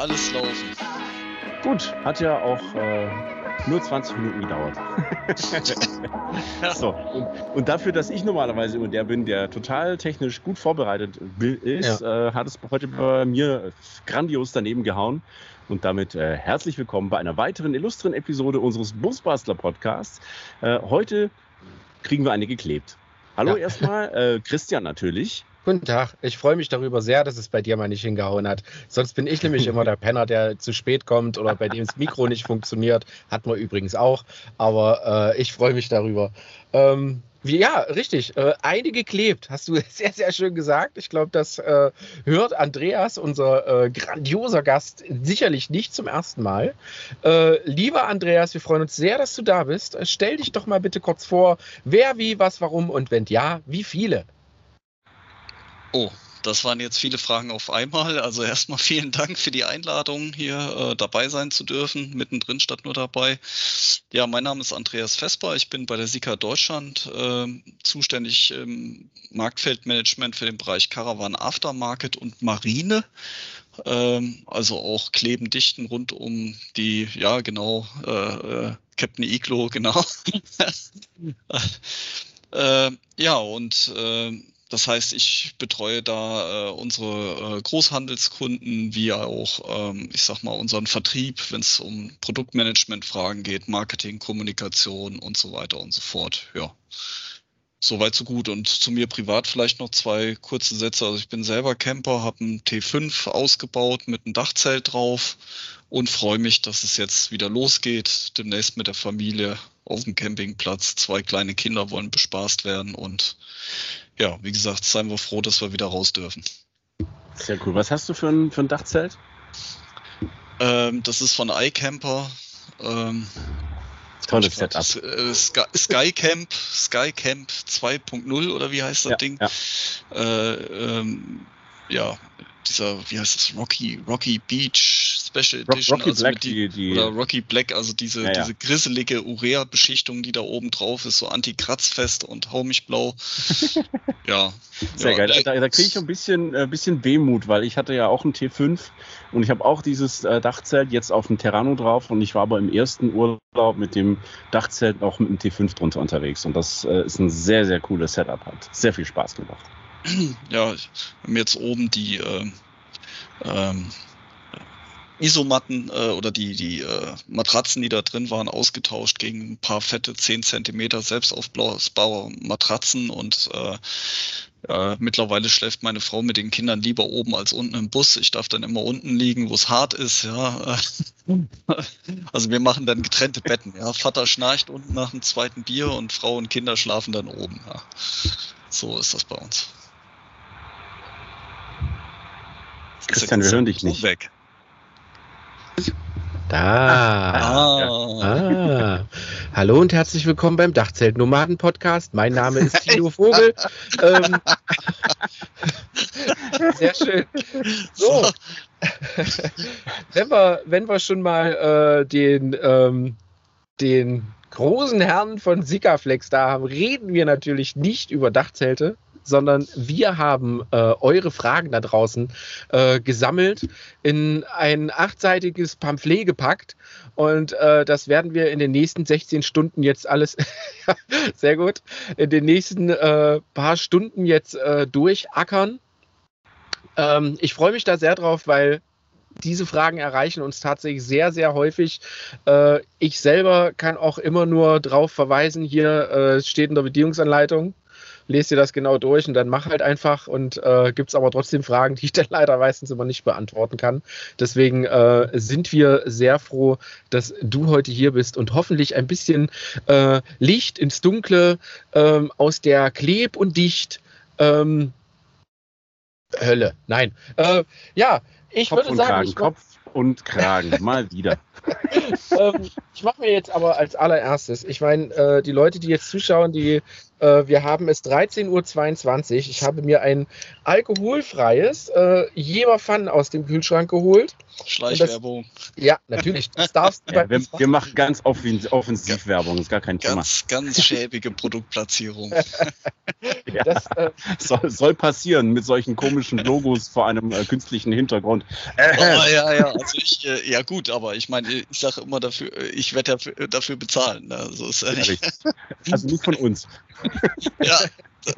alles laufen. Gut, hat ja auch äh, nur 20 Minuten gedauert. so, und, und, dafür, dass ich normalerweise immer der bin, der total technisch gut vorbereitet ist, ja. äh, hat es heute bei mir grandios daneben gehauen. Und damit äh, herzlich willkommen bei einer weiteren illustren Episode unseres Busbastler Podcasts. Äh, heute kriegen wir eine geklebt. Hallo ja. erstmal, äh, Christian natürlich. Guten Tag. Ich freue mich darüber sehr, dass es bei dir mal nicht hingehauen hat. Sonst bin ich nämlich immer der Penner, der zu spät kommt oder bei dem das Mikro nicht funktioniert. Hat man übrigens auch. Aber äh, ich freue mich darüber. Ähm, wie, ja, richtig. Äh, eine geklebt, hast du sehr, sehr schön gesagt. Ich glaube, das äh, hört Andreas, unser äh, grandioser Gast, sicherlich nicht zum ersten Mal. Äh, lieber Andreas, wir freuen uns sehr, dass du da bist. Stell dich doch mal bitte kurz vor, wer, wie, was, warum und wenn ja, wie viele? Oh, das waren jetzt viele Fragen auf einmal. Also erstmal vielen Dank für die Einladung, hier äh, dabei sein zu dürfen, mittendrin statt nur dabei. Ja, mein Name ist Andreas Vesper. Ich bin bei der Sika Deutschland äh, zuständig im Marktfeldmanagement für den Bereich Caravan Aftermarket und Marine. Ähm, also auch Kleben, Dichten rund um die, ja genau, äh, äh Captain Iglo, genau. Äh, ja, und äh, das heißt, ich betreue da äh, unsere äh, Großhandelskunden wie auch, ähm, ich sag mal, unseren Vertrieb, wenn es um Produktmanagement-Fragen geht, Marketing, Kommunikation und so weiter und so fort. Ja. Soweit so gut. Und zu mir privat vielleicht noch zwei kurze Sätze. Also ich bin selber Camper, habe einen T5 ausgebaut mit einem Dachzelt drauf und freue mich, dass es jetzt wieder losgeht. Demnächst mit der Familie auf dem Campingplatz. Zwei kleine Kinder wollen bespaßt werden und ja, wie gesagt, seien wir froh, dass wir wieder raus dürfen. Sehr cool. Was hast du für ein, für ein Dachzelt? Ähm, das ist von iCamper. Ähm, Tolles Setup. Äh, Sky, Skycamp, Skycamp 2.0 oder wie heißt das ja, Ding? Ja. Äh, ähm, ja, dieser, wie heißt das, Rocky, Rocky Beach Special Edition. Rocky also Black, die, die, oder Rocky Black, also diese, ja, ja. diese grisselige Urea-Beschichtung, die da oben drauf ist, so anti-kratzfest und hau mich blau. ja. Sehr ja, geil. Da, da kriege ich ein bisschen, ein äh, bisschen Wehmut, weil ich hatte ja auch ein T5 und ich habe auch dieses äh, Dachzelt jetzt auf dem Terrano drauf und ich war aber im ersten Urlaub mit dem Dachzelt auch mit dem T5 drunter unterwegs und das äh, ist ein sehr, sehr cooles Setup. Hat sehr viel Spaß gemacht ja, wir haben jetzt oben die äh, ähm, Isomatten äh, oder die, die äh, Matratzen, die da drin waren, ausgetauscht gegen ein paar fette 10 cm selbstaufbauer Matratzen und äh, ja, mittlerweile schläft meine Frau mit den Kindern lieber oben als unten im Bus. Ich darf dann immer unten liegen, wo es hart ist. Ja. Also wir machen dann getrennte Betten. Ja. Vater schnarcht unten nach dem zweiten Bier und Frau und Kinder schlafen dann oben. Ja. So ist das bei uns. Christian, wir hören dich nicht. Weg. Da. Ah. ah. Hallo und herzlich willkommen beim Dachzelt Nomaden Podcast. Mein Name ist Tino Vogel. ähm, sehr schön. So. wenn, wir, wenn wir schon mal äh, den, ähm, den großen Herrn von Sikaflex da haben, reden wir natürlich nicht über Dachzelte, sondern wir haben äh, eure Fragen da draußen äh, gesammelt, in ein achtseitiges Pamphlet gepackt und äh, das werden wir in den nächsten 16 Stunden jetzt alles, sehr gut, in den nächsten äh, paar Stunden jetzt äh, durchackern. Ähm, ich freue mich da sehr drauf, weil diese Fragen erreichen uns tatsächlich sehr, sehr häufig. Äh, ich selber kann auch immer nur darauf verweisen, hier steht in der Bedienungsanleitung, lese dir das genau durch und dann mach halt einfach und äh, gibt es aber trotzdem Fragen, die ich dann leider meistens immer nicht beantworten kann. Deswegen äh, sind wir sehr froh, dass du heute hier bist und hoffentlich ein bisschen äh, Licht ins Dunkle ähm, aus der Kleb und Dicht ähm, Hölle. Nein. Äh, ja, ich Kopf würde sagen, Kragen, ich Kopf und Kragen, mal wieder. ähm, ich mache mir jetzt aber als allererstes, ich meine, äh, die Leute, die jetzt zuschauen, die äh, wir haben es 13.22 Uhr. Ich habe mir ein alkoholfreies äh, Jever aus dem Kühlschrank geholt. Schleichwerbung. ja, natürlich. Das darfst du ja, wir, wir, machen ganz offensiv Werbung, ist gar kein Thema. Ganz, ganz schäbige Produktplatzierung. Ja. Das äh, soll, soll, passieren mit solchen komischen Logos vor einem äh, künstlichen Hintergrund. Äh. Oh, ja, ja, also ich, äh, ja gut, aber ich meine, ich sage immer dafür, äh, ich werde dafür, dafür bezahlen. Ne? Also, ist, also nicht von uns. ja,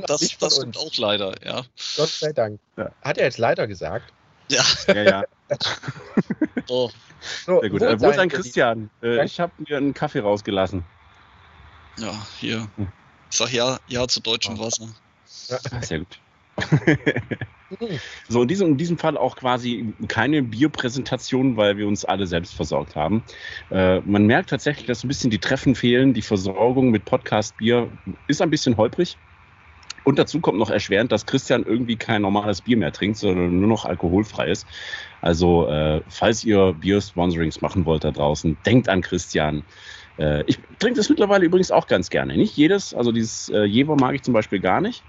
das, das stimmt auch leider, ja. Gott sei Dank. Ja. Hat er jetzt leider gesagt? Ja. Ja, ja. so. so. Sehr gut. Wo, wo ist ein Christian? Äh, ich habe mir einen Kaffee rausgelassen. Ja, hier. Hm. Ich sag ja, ja zu deutschem. Wasser. Ja. Sehr gut. so, in diesem, in diesem Fall auch quasi keine Bierpräsentation, weil wir uns alle selbst versorgt haben. Äh, man merkt tatsächlich, dass ein bisschen die Treffen fehlen. Die Versorgung mit Podcast-Bier ist ein bisschen holprig. Und dazu kommt noch erschwerend, dass Christian irgendwie kein normales Bier mehr trinkt, sondern nur noch alkoholfreies. Also, äh, falls ihr Bier-Sponsorings machen wollt da draußen, denkt an Christian. Äh, ich trinke das mittlerweile übrigens auch ganz gerne. Nicht jedes, also dieses äh, Jever mag ich zum Beispiel gar nicht.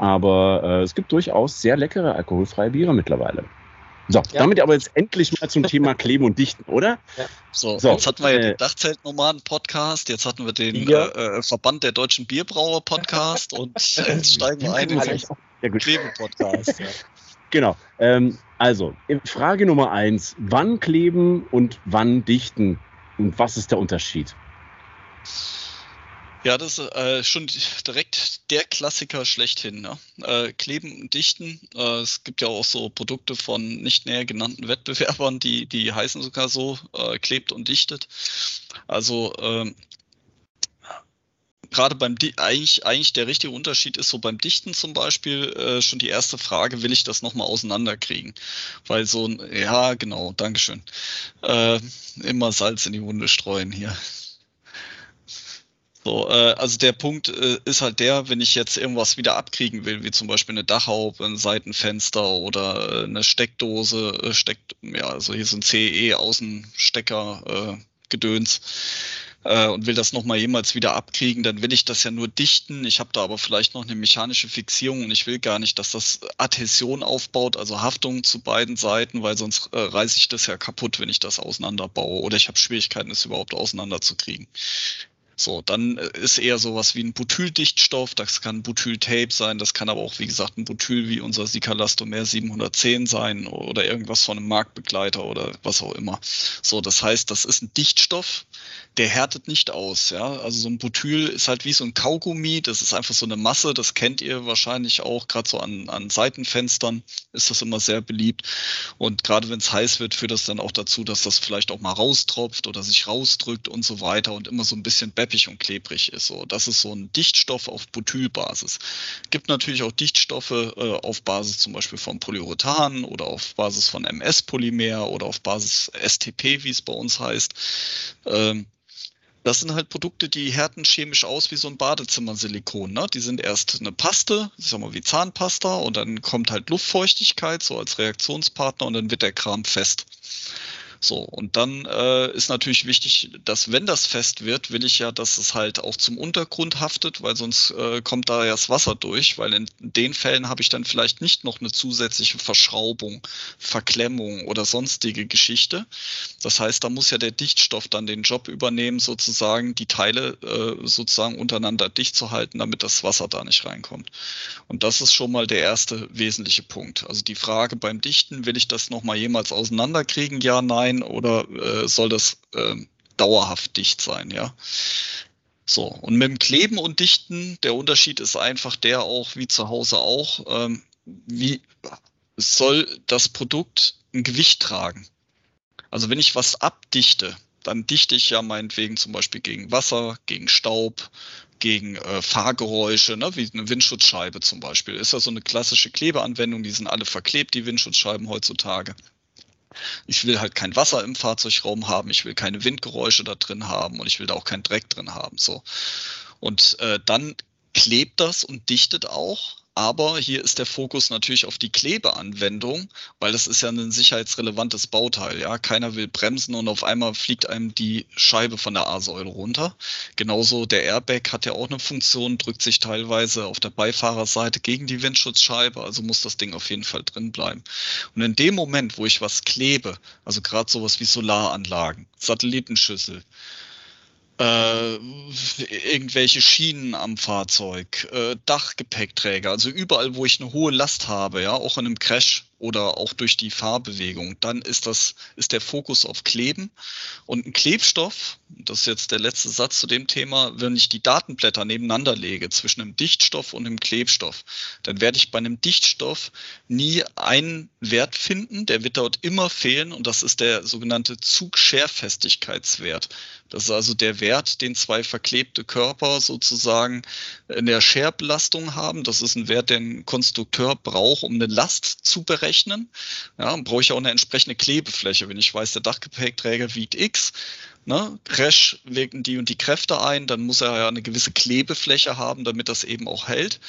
Aber äh, es gibt durchaus sehr leckere alkoholfreie Biere mittlerweile. So, ja. damit aber jetzt endlich mal zum Thema Kleben und Dichten, oder? Ja. So, so, jetzt hatten wir ja äh, den Dachzeltnomaden-Podcast, jetzt hatten wir den äh, äh, Verband der deutschen Bierbrauer-Podcast und jetzt steigen wir ein in den Kleben-Podcast. Genau. Ähm, also, Frage Nummer eins: Wann kleben und wann dichten? Und was ist der Unterschied? Ja, das ist äh, schon direkt der Klassiker schlechthin. Ne? Äh, kleben und dichten. Äh, es gibt ja auch so Produkte von nicht näher genannten Wettbewerbern, die, die heißen sogar so, äh, klebt und dichtet. Also ähm, gerade beim Di eigentlich, eigentlich der richtige Unterschied ist so beim Dichten zum Beispiel äh, schon die erste Frage, will ich das nochmal auseinanderkriegen? Weil so ein, ja, genau, Dankeschön. Äh, immer Salz in die Wunde streuen hier. So, äh, also der Punkt äh, ist halt der, wenn ich jetzt irgendwas wieder abkriegen will, wie zum Beispiel eine Dachhaube, ein Seitenfenster oder äh, eine Steckdose, äh, steckt, ja, also hier so ein CE-Außenstecker, äh, Gedöns äh, und will das nochmal jemals wieder abkriegen, dann will ich das ja nur dichten. Ich habe da aber vielleicht noch eine mechanische Fixierung und ich will gar nicht, dass das Adhäsion aufbaut, also Haftung zu beiden Seiten, weil sonst äh, reiße ich das ja kaputt, wenn ich das auseinanderbaue oder ich habe Schwierigkeiten, es überhaupt auseinanderzukriegen. So, dann äh, ist eher sowas wie ein Butyldichtstoff, das kann Butyltape sein, das kann aber auch, wie gesagt, ein Butyl wie unser Sikalastomer 710 sein oder irgendwas von einem Marktbegleiter oder was auch immer. So, das heißt, das ist ein Dichtstoff, der härtet nicht aus. Ja? Also so ein Butyl ist halt wie so ein Kaugummi, das ist einfach so eine Masse, das kennt ihr wahrscheinlich auch, gerade so an, an Seitenfenstern ist das immer sehr beliebt. Und gerade wenn es heiß wird, führt das dann auch dazu, dass das vielleicht auch mal raustropft oder sich rausdrückt und so weiter und immer so ein bisschen beppig und klebrig ist. So, das ist so ein Dichtstoff auf Butylbasis. Gibt natürlich auch Dichtstoffe äh, auf Basis zum Beispiel von Polyurethan oder auf Basis von MS-Polymer oder auf Basis STP, wie es bei uns heißt. Ähm, das sind halt Produkte, die härten chemisch aus wie so ein Badezimmersilikon. Ne? Die sind erst eine Paste, ich sag mal wie Zahnpasta, und dann kommt halt Luftfeuchtigkeit so als Reaktionspartner und dann wird der Kram fest. So, und dann äh, ist natürlich wichtig, dass wenn das fest wird, will ich ja, dass es halt auch zum Untergrund haftet, weil sonst äh, kommt da ja das Wasser durch, weil in den Fällen habe ich dann vielleicht nicht noch eine zusätzliche Verschraubung, Verklemmung oder sonstige Geschichte. Das heißt, da muss ja der Dichtstoff dann den Job übernehmen, sozusagen die Teile äh, sozusagen untereinander dicht zu halten, damit das Wasser da nicht reinkommt. Und das ist schon mal der erste wesentliche Punkt. Also die Frage beim Dichten, will ich das nochmal jemals auseinanderkriegen? Ja, nein sein oder äh, soll das äh, dauerhaft dicht sein, ja? So, und mit dem Kleben und Dichten, der Unterschied ist einfach der auch, wie zu Hause auch, ähm, wie soll das Produkt ein Gewicht tragen? Also wenn ich was abdichte, dann dichte ich ja meinetwegen zum Beispiel gegen Wasser, gegen Staub, gegen äh, Fahrgeräusche, ne, wie eine Windschutzscheibe zum Beispiel. Ist ja so eine klassische Klebeanwendung, die sind alle verklebt, die Windschutzscheiben heutzutage. Ich will halt kein Wasser im Fahrzeugraum haben, ich will keine Windgeräusche da drin haben und ich will da auch keinen Dreck drin haben. So. Und äh, dann klebt das und dichtet auch aber hier ist der Fokus natürlich auf die Klebeanwendung, weil das ist ja ein sicherheitsrelevantes Bauteil. Ja, keiner will bremsen und auf einmal fliegt einem die Scheibe von der A-Säule runter. Genauso der Airbag hat ja auch eine Funktion, drückt sich teilweise auf der Beifahrerseite gegen die Windschutzscheibe, also muss das Ding auf jeden Fall drin bleiben. Und in dem Moment, wo ich was klebe, also gerade sowas wie Solaranlagen, Satellitenschüssel, äh, irgendwelche Schienen am Fahrzeug, äh, Dachgepäckträger, also überall, wo ich eine hohe Last habe, ja, auch in einem Crash oder auch durch die Fahrbewegung, dann ist das, ist der Fokus auf Kleben. Und ein Klebstoff, das ist jetzt der letzte Satz zu dem Thema, wenn ich die Datenblätter nebeneinander lege zwischen einem Dichtstoff und einem Klebstoff, dann werde ich bei einem Dichtstoff nie einen Wert finden, der wird dort immer fehlen und das ist der sogenannte Zugscherfestigkeitswert. Das ist also der Wert, den zwei verklebte Körper sozusagen in der Scherbelastung haben. Das ist ein Wert, den ein Konstrukteur braucht, um eine Last zu berechnen. Ja, brauche ich auch eine entsprechende Klebefläche. Wenn ich weiß, der Dachgepäckträger wiegt X, ne, Crash wirken die und die Kräfte ein, dann muss er ja eine gewisse Klebefläche haben, damit das eben auch hält.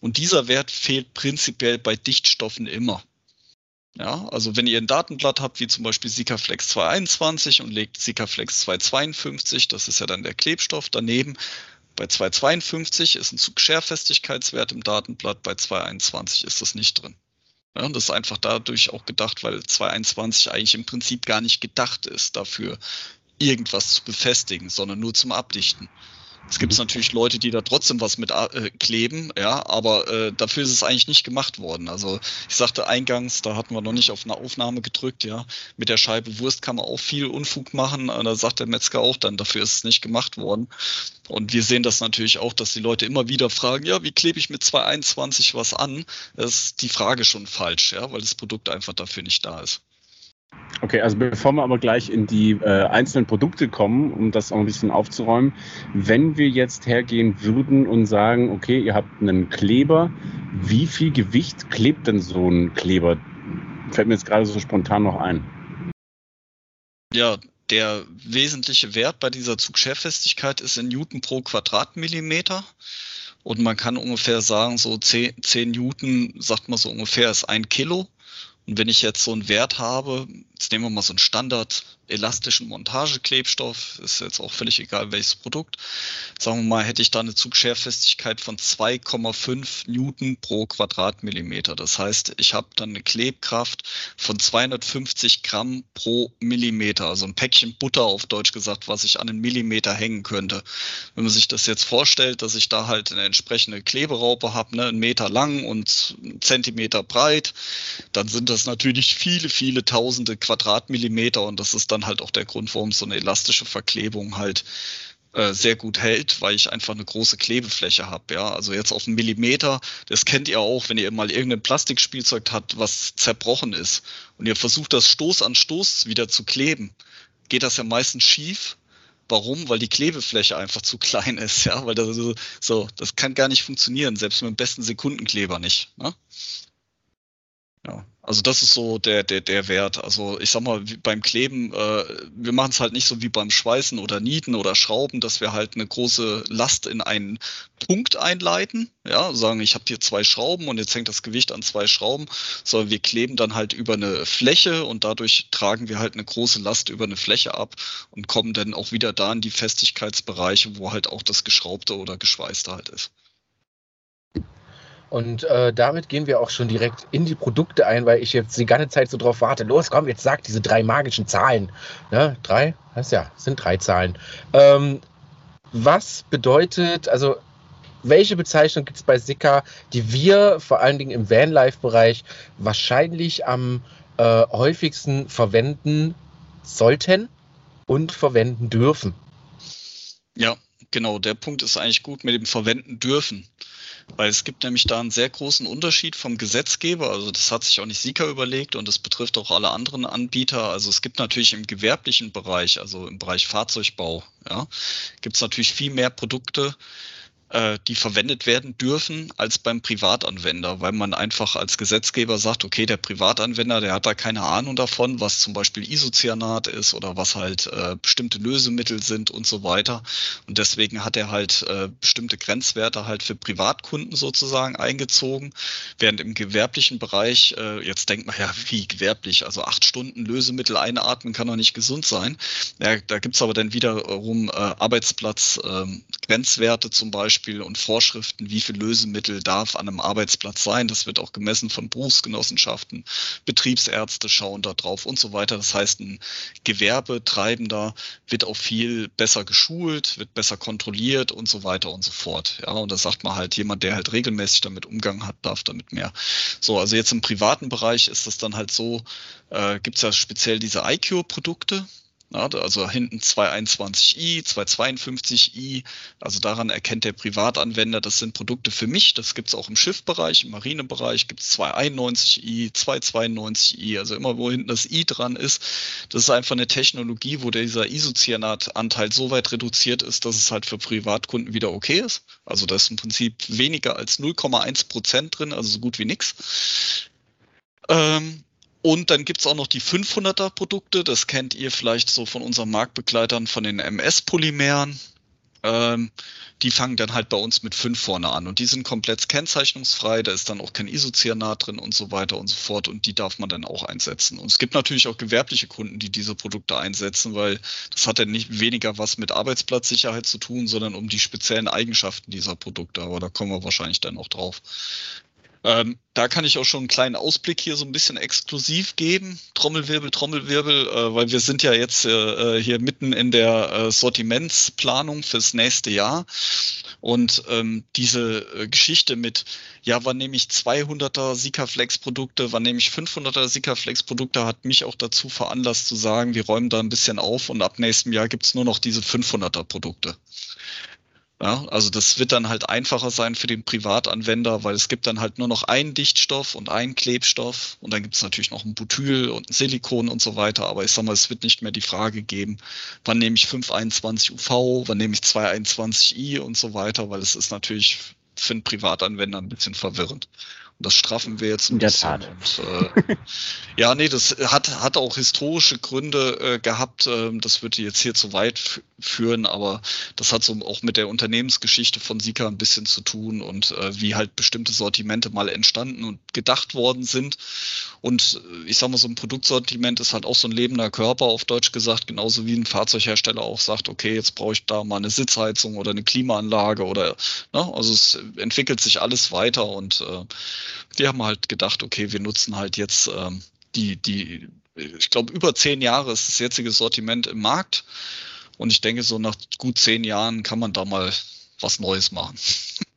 Und dieser Wert fehlt prinzipiell bei Dichtstoffen immer. Ja, also wenn ihr ein Datenblatt habt, wie zum Beispiel Sikaflex 221 und legt Sikaflex 252, das ist ja dann der Klebstoff daneben. Bei 252 ist ein Zugscherfestigkeitswert im Datenblatt, bei 221 ist das nicht drin. Ja, das ist einfach dadurch auch gedacht, weil 221 eigentlich im Prinzip gar nicht gedacht ist, dafür irgendwas zu befestigen, sondern nur zum Abdichten. Es gibt mhm. natürlich Leute, die da trotzdem was mit äh, kleben, ja, aber äh, dafür ist es eigentlich nicht gemacht worden. Also ich sagte eingangs, da hatten wir noch nicht auf eine Aufnahme gedrückt, ja. Mit der Scheibe Wurst kann man auch viel Unfug machen. Da sagt der Metzger auch dann, dafür ist es nicht gemacht worden. Und wir sehen das natürlich auch, dass die Leute immer wieder fragen, ja, wie klebe ich mit 221 was an? Das ist die Frage schon falsch, ja, weil das Produkt einfach dafür nicht da ist. Okay, also bevor wir aber gleich in die äh, einzelnen Produkte kommen, um das auch ein bisschen aufzuräumen, wenn wir jetzt hergehen würden und sagen, okay, ihr habt einen Kleber, wie viel Gewicht klebt denn so ein Kleber? Fällt mir jetzt gerade so spontan noch ein. Ja, der wesentliche Wert bei dieser Zugscherfestigkeit ist in Newton pro Quadratmillimeter. Und man kann ungefähr sagen, so 10, 10 Newton, sagt man so ungefähr, ist ein Kilo. Und wenn ich jetzt so einen Wert habe, jetzt nehmen wir mal so einen Standard elastischen Montageklebstoff, ist jetzt auch völlig egal welches Produkt. Sagen wir mal, hätte ich da eine Zugschärfestigkeit von 2,5 Newton pro Quadratmillimeter. Das heißt, ich habe dann eine Klebkraft von 250 Gramm pro Millimeter, also ein Päckchen Butter auf Deutsch gesagt, was ich an einen Millimeter hängen könnte. Wenn man sich das jetzt vorstellt, dass ich da halt eine entsprechende Kleberaupe habe, ne, einen Meter lang und einen Zentimeter breit, dann sind das natürlich viele, viele tausende Quadratmillimeter und das ist dann halt auch der Grund, warum so eine elastische Verklebung halt äh, sehr gut hält, weil ich einfach eine große Klebefläche habe. Ja, also jetzt auf einen Millimeter, das kennt ihr auch, wenn ihr mal irgendein Plastikspielzeug habt, was zerbrochen ist und ihr versucht das Stoß an Stoß wieder zu kleben, geht das ja meistens schief. Warum? Weil die Klebefläche einfach zu klein ist, ja, weil das so, so das kann gar nicht funktionieren, selbst mit dem besten Sekundenkleber nicht. Ne? Ja, also das ist so der, der, der Wert. Also ich sag mal, beim Kleben, äh, wir machen es halt nicht so wie beim Schweißen oder Nieten oder Schrauben, dass wir halt eine große Last in einen Punkt einleiten. Ja, sagen, ich habe hier zwei Schrauben und jetzt hängt das Gewicht an zwei Schrauben, sondern wir kleben dann halt über eine Fläche und dadurch tragen wir halt eine große Last über eine Fläche ab und kommen dann auch wieder da in die Festigkeitsbereiche, wo halt auch das Geschraubte oder Geschweißte halt ist. Und äh, damit gehen wir auch schon direkt in die Produkte ein, weil ich jetzt die ganze Zeit so drauf warte. Los, komm, jetzt sag diese drei magischen Zahlen. Ne? Drei? Das ja, sind drei Zahlen. Ähm, was bedeutet, also welche Bezeichnung gibt es bei Sika, die wir vor allen Dingen im Vanlife-Bereich wahrscheinlich am äh, häufigsten verwenden sollten und verwenden dürfen? Ja, genau. Der Punkt ist eigentlich gut mit dem Verwenden dürfen. Weil es gibt nämlich da einen sehr großen Unterschied vom Gesetzgeber. Also das hat sich auch nicht Sika überlegt und das betrifft auch alle anderen Anbieter. Also es gibt natürlich im gewerblichen Bereich, also im Bereich Fahrzeugbau, ja, gibt es natürlich viel mehr Produkte, äh, die verwendet werden dürfen als beim Privatanwender, weil man einfach als Gesetzgeber sagt, okay, der Privatanwender, der hat da keine Ahnung davon, was zum Beispiel Isocyanat ist oder was halt äh, bestimmte Lösemittel sind und so weiter. Und deswegen hat er halt äh, bestimmte Grenzwerte halt für Privatkunden sozusagen eingezogen, während im gewerblichen Bereich, äh, jetzt denkt man ja, wie gewerblich, also acht Stunden Lösemittel einatmen kann doch nicht gesund sein. Ja, da gibt's aber dann wiederum äh, Arbeitsplatz, äh, Grenzwerte zum Beispiel, Beispiel und Vorschriften, wie viel Lösemittel darf an einem Arbeitsplatz sein. Das wird auch gemessen von Berufsgenossenschaften, Betriebsärzte schauen da drauf und so weiter. Das heißt, ein Gewerbetreibender wird auch viel besser geschult, wird besser kontrolliert und so weiter und so fort. Ja, und da sagt man halt, jemand, der halt regelmäßig damit Umgang hat, darf damit mehr. So, also jetzt im privaten Bereich ist das dann halt so, äh, gibt es ja speziell diese iCure-Produkte, ja, also hinten 221i, 252i. Also daran erkennt der Privatanwender, das sind Produkte für mich. Das gibt es auch im Schiffbereich, im Marinebereich gibt es 291i, 292i. Also immer wo hinten das i dran ist. Das ist einfach eine Technologie, wo dieser Isocyanat-Anteil so weit reduziert ist, dass es halt für Privatkunden wieder okay ist. Also da ist im Prinzip weniger als 0,1 Prozent drin, also so gut wie nichts. Ähm, und dann gibt's auch noch die 500er Produkte. Das kennt ihr vielleicht so von unseren Marktbegleitern, von den MS-Polymeren. Ähm, die fangen dann halt bei uns mit 5 vorne an. Und die sind komplett kennzeichnungsfrei. Da ist dann auch kein Isocyanat drin und so weiter und so fort. Und die darf man dann auch einsetzen. Und es gibt natürlich auch gewerbliche Kunden, die diese Produkte einsetzen, weil das hat dann nicht weniger was mit Arbeitsplatzsicherheit zu tun, sondern um die speziellen Eigenschaften dieser Produkte. Aber da kommen wir wahrscheinlich dann auch drauf. Ähm, da kann ich auch schon einen kleinen Ausblick hier so ein bisschen exklusiv geben. Trommelwirbel, Trommelwirbel, äh, weil wir sind ja jetzt äh, hier mitten in der äh, Sortimentsplanung fürs nächste Jahr. Und ähm, diese äh, Geschichte mit, ja, wann nehme ich 200er Sikaflex-Produkte, wann nehme ich 500er Sikaflex-Produkte, hat mich auch dazu veranlasst zu sagen, wir räumen da ein bisschen auf und ab nächstem Jahr gibt's nur noch diese 500er Produkte. Ja, also das wird dann halt einfacher sein für den Privatanwender, weil es gibt dann halt nur noch einen Dichtstoff und einen Klebstoff und dann gibt es natürlich noch ein Butyl und ein Silikon und so weiter. Aber ich sag mal, es wird nicht mehr die Frage geben, wann nehme ich 521 UV, wann nehme ich 221i und so weiter, weil es ist natürlich für einen Privatanwender ein bisschen verwirrend. Das straffen wir jetzt ein In der Tat. Und, äh, ja, nee, das hat, hat auch historische Gründe äh, gehabt. Ähm, das würde jetzt hier zu weit führen, aber das hat so auch mit der Unternehmensgeschichte von Sika ein bisschen zu tun und äh, wie halt bestimmte Sortimente mal entstanden und gedacht worden sind. Und äh, ich sag mal, so ein Produktsortiment ist halt auch so ein lebender Körper, auf Deutsch gesagt, genauso wie ein Fahrzeughersteller auch sagt, okay, jetzt brauche ich da mal eine Sitzheizung oder eine Klimaanlage oder, ne, also es entwickelt sich alles weiter und äh, die haben halt gedacht, okay, wir nutzen halt jetzt ähm, die, die, ich glaube, über zehn Jahre ist das jetzige Sortiment im Markt. Und ich denke, so nach gut zehn Jahren kann man da mal was Neues machen.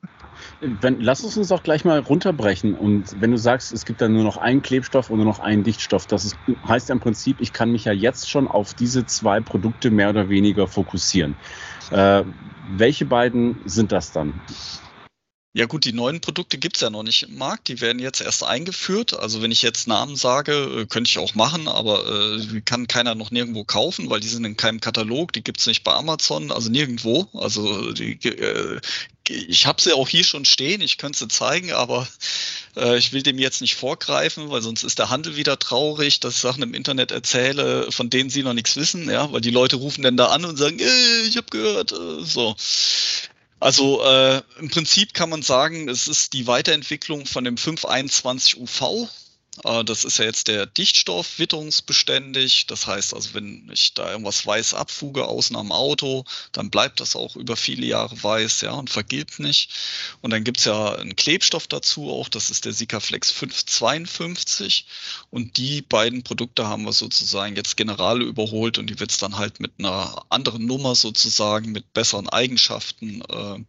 Wenn, lass uns uns doch gleich mal runterbrechen. Und wenn du sagst, es gibt dann nur noch einen Klebstoff und nur noch einen Dichtstoff, das ist, heißt ja im Prinzip, ich kann mich ja jetzt schon auf diese zwei Produkte mehr oder weniger fokussieren. Äh, welche beiden sind das dann? Ja gut, die neuen Produkte gibt's ja noch nicht im Markt. Die werden jetzt erst eingeführt. Also wenn ich jetzt Namen sage, äh, könnte ich auch machen, aber äh, kann keiner noch nirgendwo kaufen, weil die sind in keinem Katalog. Die gibt's nicht bei Amazon, also nirgendwo. Also die, äh, ich habe sie auch hier schon stehen. Ich könnte sie zeigen, aber äh, ich will dem jetzt nicht vorgreifen, weil sonst ist der Handel wieder traurig, dass ich Sachen im Internet erzähle, von denen sie noch nichts wissen. Ja, weil die Leute rufen dann da an und sagen, äh, ich habe gehört, äh, so. Also äh, im Prinzip kann man sagen, es ist die Weiterentwicklung von dem 521 UV. Äh, das ist ja jetzt der Dichtstoff witterungsbeständig. Das heißt also, wenn ich da irgendwas weiß abfuge außen am Auto, dann bleibt das auch über viele Jahre weiß, ja, und vergilbt nicht. Und dann gibt's ja einen Klebstoff dazu auch, das ist der Sikaflex 552. Und die beiden Produkte haben wir sozusagen jetzt general überholt und die wird's dann halt mit einer anderen Nummer sozusagen, mit besseren Eigenschaften äh,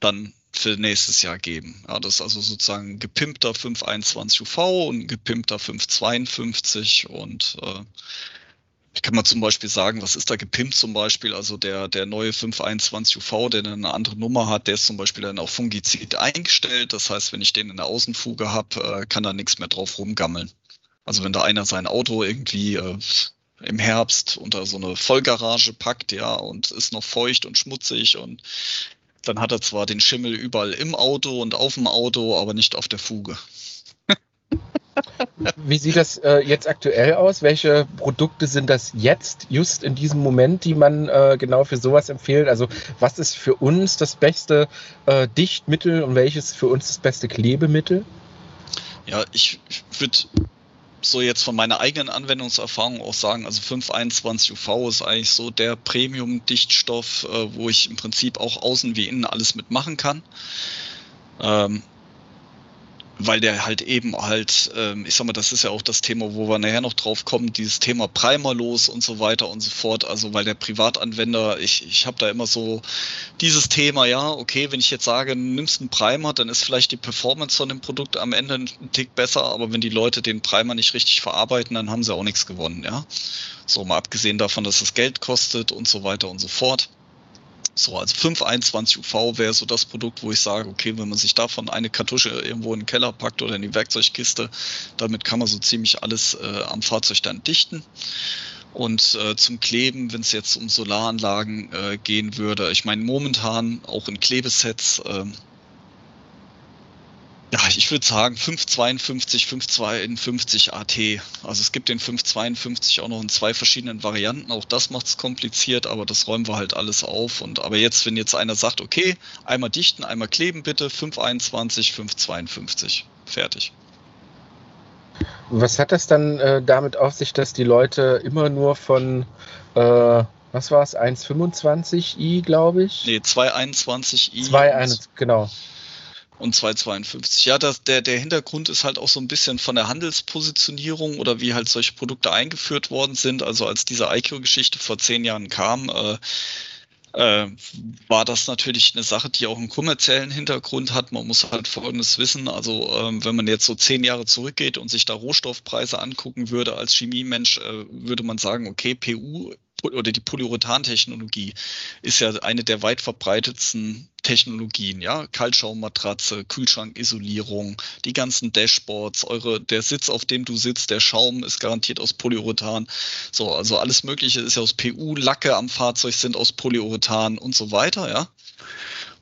dann für nächstes Jahr geben. Ja, das ist also sozusagen ein gepimpter 521 UV und ein gepimpter 552 und äh, ich kann mal zum Beispiel sagen, was ist da gepimpt zum Beispiel? Also der, der neue 521 UV, der eine andere Nummer hat, der ist zum Beispiel dann auf Fungizid eingestellt. Das heißt, wenn ich den in der Außenfuge habe, äh, kann da nichts mehr drauf rumgammeln. Also wenn da einer sein Auto irgendwie äh, im Herbst unter so eine Vollgarage packt, ja, und ist noch feucht und schmutzig und dann hat er zwar den Schimmel überall im Auto und auf dem Auto, aber nicht auf der Fuge. Wie sieht das äh, jetzt aktuell aus? Welche Produkte sind das jetzt, just in diesem Moment, die man äh, genau für sowas empfiehlt? Also was ist für uns das beste äh, Dichtmittel und welches für uns das beste Klebemittel? Ja, ich würde so jetzt von meiner eigenen Anwendungserfahrung auch sagen, also 521 UV ist eigentlich so der Premium-Dichtstoff, äh, wo ich im Prinzip auch außen wie innen alles mitmachen kann. Ähm, weil der halt eben halt, ähm, ich sag mal, das ist ja auch das Thema, wo wir nachher noch drauf kommen, dieses Thema Primerlos und so weiter und so fort. Also weil der Privatanwender, ich, ich habe da immer so dieses Thema, ja, okay, wenn ich jetzt sage, nimmst einen Primer, dann ist vielleicht die Performance von dem Produkt am Ende ein Tick besser, aber wenn die Leute den Primer nicht richtig verarbeiten, dann haben sie auch nichts gewonnen, ja. So mal abgesehen davon, dass es Geld kostet und so weiter und so fort. So, also 521 UV wäre so das Produkt, wo ich sage, okay, wenn man sich davon eine Kartusche irgendwo in den Keller packt oder in die Werkzeugkiste, damit kann man so ziemlich alles äh, am Fahrzeug dann dichten. Und äh, zum Kleben, wenn es jetzt um Solaranlagen äh, gehen würde, ich meine momentan auch in Klebesets, äh, ja, ich würde sagen 552, 552 AT. Also es gibt den 552 auch noch in zwei verschiedenen Varianten. Auch das macht es kompliziert, aber das räumen wir halt alles auf. Und aber jetzt, wenn jetzt einer sagt, okay, einmal dichten, einmal kleben bitte, 521, 552. Fertig. Was hat das dann äh, damit auf sich, dass die Leute immer nur von äh, was war es, 1,25i, glaube ich? Nee, 2,21i. 2,21, genau und 2,52. Ja, das, der, der Hintergrund ist halt auch so ein bisschen von der Handelspositionierung oder wie halt solche Produkte eingeführt worden sind. Also als diese IQ-Geschichte vor zehn Jahren kam, äh, äh, war das natürlich eine Sache, die auch einen kommerziellen Hintergrund hat. Man muss halt Folgendes wissen. Also ähm, wenn man jetzt so zehn Jahre zurückgeht und sich da Rohstoffpreise angucken würde als Chemiemensch, äh, würde man sagen, okay, PU oder die Polyurethan-Technologie ist ja eine der weit verbreitetsten Technologien, ja, Kaltschaummatratze, Kühlschrankisolierung, die ganzen Dashboards, eure, der Sitz, auf dem du sitzt, der Schaum ist garantiert aus Polyurethan. So, also alles Mögliche ist ja aus PU, Lacke am Fahrzeug sind aus Polyurethan und so weiter, ja.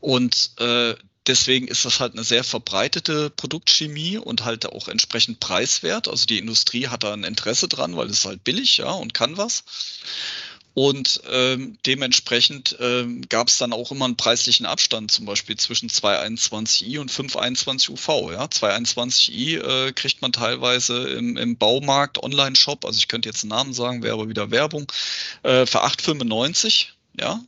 Und äh, deswegen ist das halt eine sehr verbreitete Produktchemie und halt auch entsprechend preiswert. Also die Industrie hat da ein Interesse dran, weil es halt billig, ja, und kann was. Und ähm, dementsprechend ähm, gab es dann auch immer einen preislichen Abstand, zum Beispiel zwischen 221i und 521 UV. Ja? 221i äh, kriegt man teilweise im, im Baumarkt, Online-Shop, also ich könnte jetzt einen Namen sagen, wäre aber wieder Werbung, äh, für 8,95. Ja.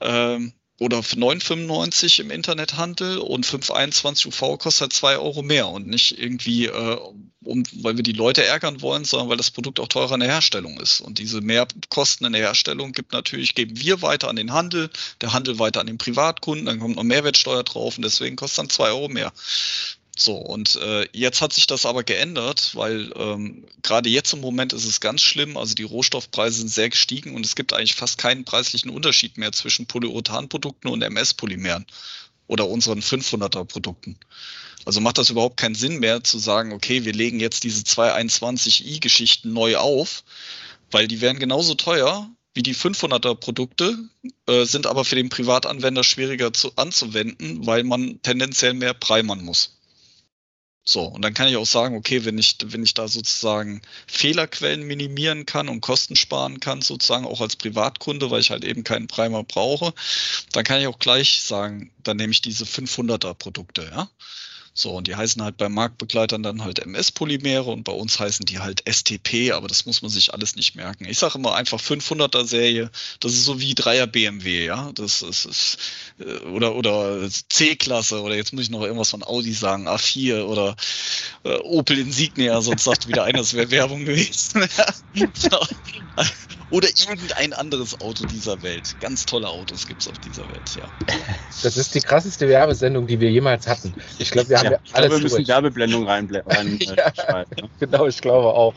Ähm, oder für 9,95 im Internethandel und 5,21 UV kostet 2 Euro mehr und nicht irgendwie, äh, um, weil wir die Leute ärgern wollen, sondern weil das Produkt auch teurer in der Herstellung ist. Und diese Mehrkosten in der Herstellung gibt natürlich, geben wir weiter an den Handel, der Handel weiter an den Privatkunden, dann kommt noch Mehrwertsteuer drauf und deswegen kostet dann 2 Euro mehr. So, und äh, jetzt hat sich das aber geändert, weil ähm, gerade jetzt im Moment ist es ganz schlimm. Also die Rohstoffpreise sind sehr gestiegen und es gibt eigentlich fast keinen preislichen Unterschied mehr zwischen Polyurethan-Produkten und MS-Polymeren oder unseren 500er Produkten. Also macht das überhaupt keinen Sinn mehr zu sagen, okay, wir legen jetzt diese 221i-Geschichten neu auf, weil die wären genauso teuer wie die 500er Produkte, äh, sind aber für den Privatanwender schwieriger zu, anzuwenden, weil man tendenziell mehr primern muss. So, und dann kann ich auch sagen, okay, wenn ich, wenn ich da sozusagen Fehlerquellen minimieren kann und Kosten sparen kann, sozusagen auch als Privatkunde, weil ich halt eben keinen Primer brauche, dann kann ich auch gleich sagen, dann nehme ich diese 500er Produkte, ja. So, und die heißen halt bei Marktbegleitern dann halt MS-Polymere und bei uns heißen die halt STP, aber das muss man sich alles nicht merken. Ich sage immer einfach 500er Serie, das ist so wie 3er BMW, ja, das ist, ist äh, oder, oder C-Klasse oder jetzt muss ich noch irgendwas von Audi sagen, A4 oder äh, Opel Insignia, sonst sagt wieder einer, es wäre Werbung gewesen. oder irgendein anderes Auto dieser Welt. Ganz tolle Autos gibt es auf dieser Welt, ja. Das ist die krasseste Werbesendung, die wir jemals hatten. Ich glaube, wir haben ja, ja alles. Wir müssen Werbeblendung rein, rein ja, äh, ne? Genau, ich glaube auch.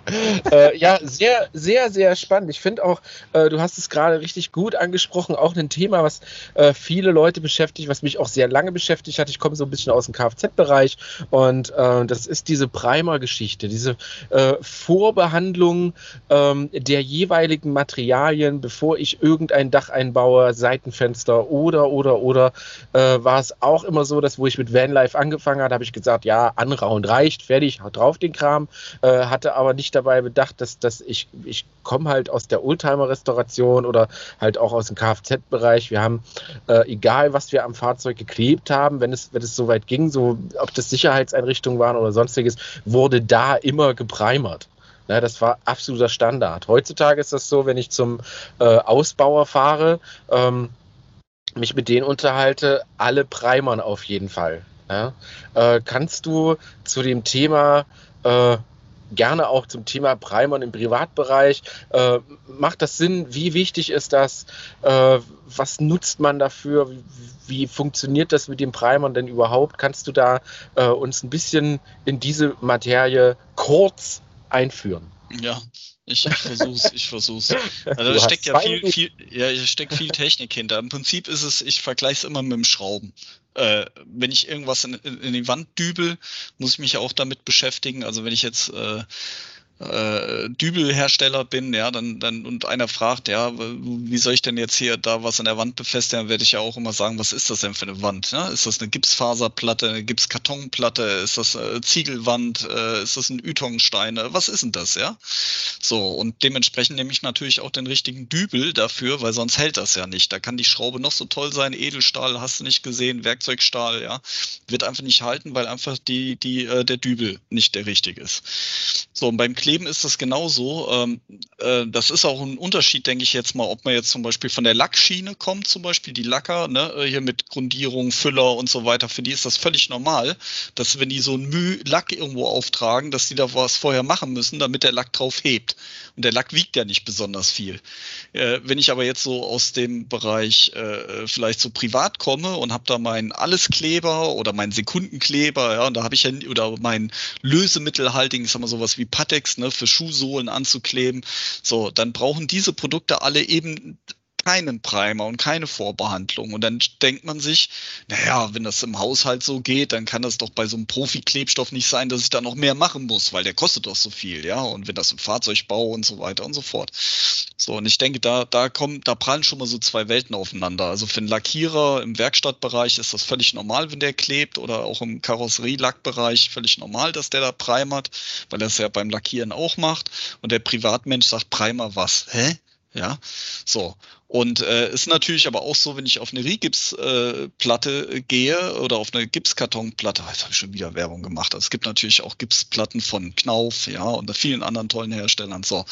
äh, ja, sehr, sehr, sehr spannend. Ich finde auch, äh, du hast es gerade richtig gut angesprochen, auch ein Thema, was äh, viele Leute beschäftigt, was mich auch sehr lange beschäftigt hat. Ich komme so ein bisschen aus dem Kfz-Bereich und äh, das ist diese Primer-Geschichte, diese äh, Vorbehandlung ähm, der jeweiligen Materialien Materialien, bevor ich irgendein Dach einbaue, Seitenfenster oder, oder, oder, äh, war es auch immer so, dass wo ich mit Vanlife angefangen habe, habe ich gesagt, ja, anrauen reicht, fertig, drauf den Kram, äh, hatte aber nicht dabei bedacht, dass, dass ich, ich komme halt aus der Oldtimer-Restauration oder halt auch aus dem Kfz-Bereich. Wir haben, äh, egal was wir am Fahrzeug geklebt haben, wenn es, wenn es soweit ging, so ob das Sicherheitseinrichtungen waren oder sonstiges, wurde da immer geprimert. Ja, das war absoluter Standard. Heutzutage ist das so, wenn ich zum äh, Ausbauer fahre, ähm, mich mit denen unterhalte, alle primern auf jeden Fall. Ja? Äh, kannst du zu dem Thema äh, gerne auch zum Thema Primern im Privatbereich. Äh, macht das Sinn? Wie wichtig ist das? Äh, was nutzt man dafür? Wie, wie, funktioniert das mit dem Primern denn überhaupt? Kannst du da äh, uns ein bisschen in diese Materie kurz einführen? Ja, ich, ich versuch's, ich versuch's. Also da steckt ja viel, viel, ja, steckt viel Technik hinter. Im Prinzip ist es, ich vergleiche es immer mit dem Schrauben. Äh, wenn ich irgendwas in, in, in, die Wand dübel, muss ich mich auch damit beschäftigen. Also wenn ich jetzt äh, äh, Dübelhersteller bin, ja, dann, dann und einer fragt, ja, wie soll ich denn jetzt hier da was an der Wand befestigen, dann werde ich ja auch immer sagen, was ist das denn für eine Wand? Ne? Ist das eine Gipsfaserplatte, eine Gipskartonplatte, ist das eine Ziegelwand, äh, ist das ein Ytongstein, was ist denn das, ja? So, und dementsprechend nehme ich natürlich auch den richtigen Dübel dafür, weil sonst hält das ja nicht. Da kann die Schraube noch so toll sein, Edelstahl, hast du nicht gesehen, Werkzeugstahl, ja, wird einfach nicht halten, weil einfach die, die, äh, der Dübel nicht der richtige ist. So, und beim Kleben ist das genauso. Ähm, äh, das ist auch ein Unterschied, denke ich jetzt mal, ob man jetzt zum Beispiel von der Lackschiene kommt, zum Beispiel die Lacker, ne, äh, hier mit Grundierung, Füller und so weiter. Für die ist das völlig normal, dass wenn die so ein Müh Lack irgendwo auftragen, dass die da was vorher machen müssen, damit der Lack drauf hebt. Und der Lack wiegt ja nicht besonders viel. Äh, wenn ich aber jetzt so aus dem Bereich äh, vielleicht so privat komme und habe da meinen Alleskleber oder meinen Sekundenkleber, ja, und da habe ich ja, oder mein Lösemittelhaltigen, ich sag mal sowas wie Patex, ne, für Schuhsohlen anzukleben. So, dann brauchen diese Produkte alle eben keinen Primer und keine Vorbehandlung. Und dann denkt man sich, naja, wenn das im Haushalt so geht, dann kann das doch bei so einem Profi-Klebstoff nicht sein, dass ich da noch mehr machen muss, weil der kostet doch so viel, ja. Und wenn das im Fahrzeugbau und so weiter und so fort. So, und ich denke, da, da kommen, da prallen schon mal so zwei Welten aufeinander. Also für einen Lackierer im Werkstattbereich ist das völlig normal, wenn der klebt, oder auch im Karosserielackbereich völlig normal, dass der da primert, weil er es ja beim Lackieren auch macht. Und der Privatmensch sagt, Primer was? Hä? Ja, so. Und äh, ist natürlich aber auch so, wenn ich auf eine Rigipsplatte äh, gehe oder auf eine Gipskartonplatte, jetzt habe ich schon wieder Werbung gemacht. Also es gibt natürlich auch Gipsplatten von Knauf, ja, und vielen anderen tollen Herstellern. So.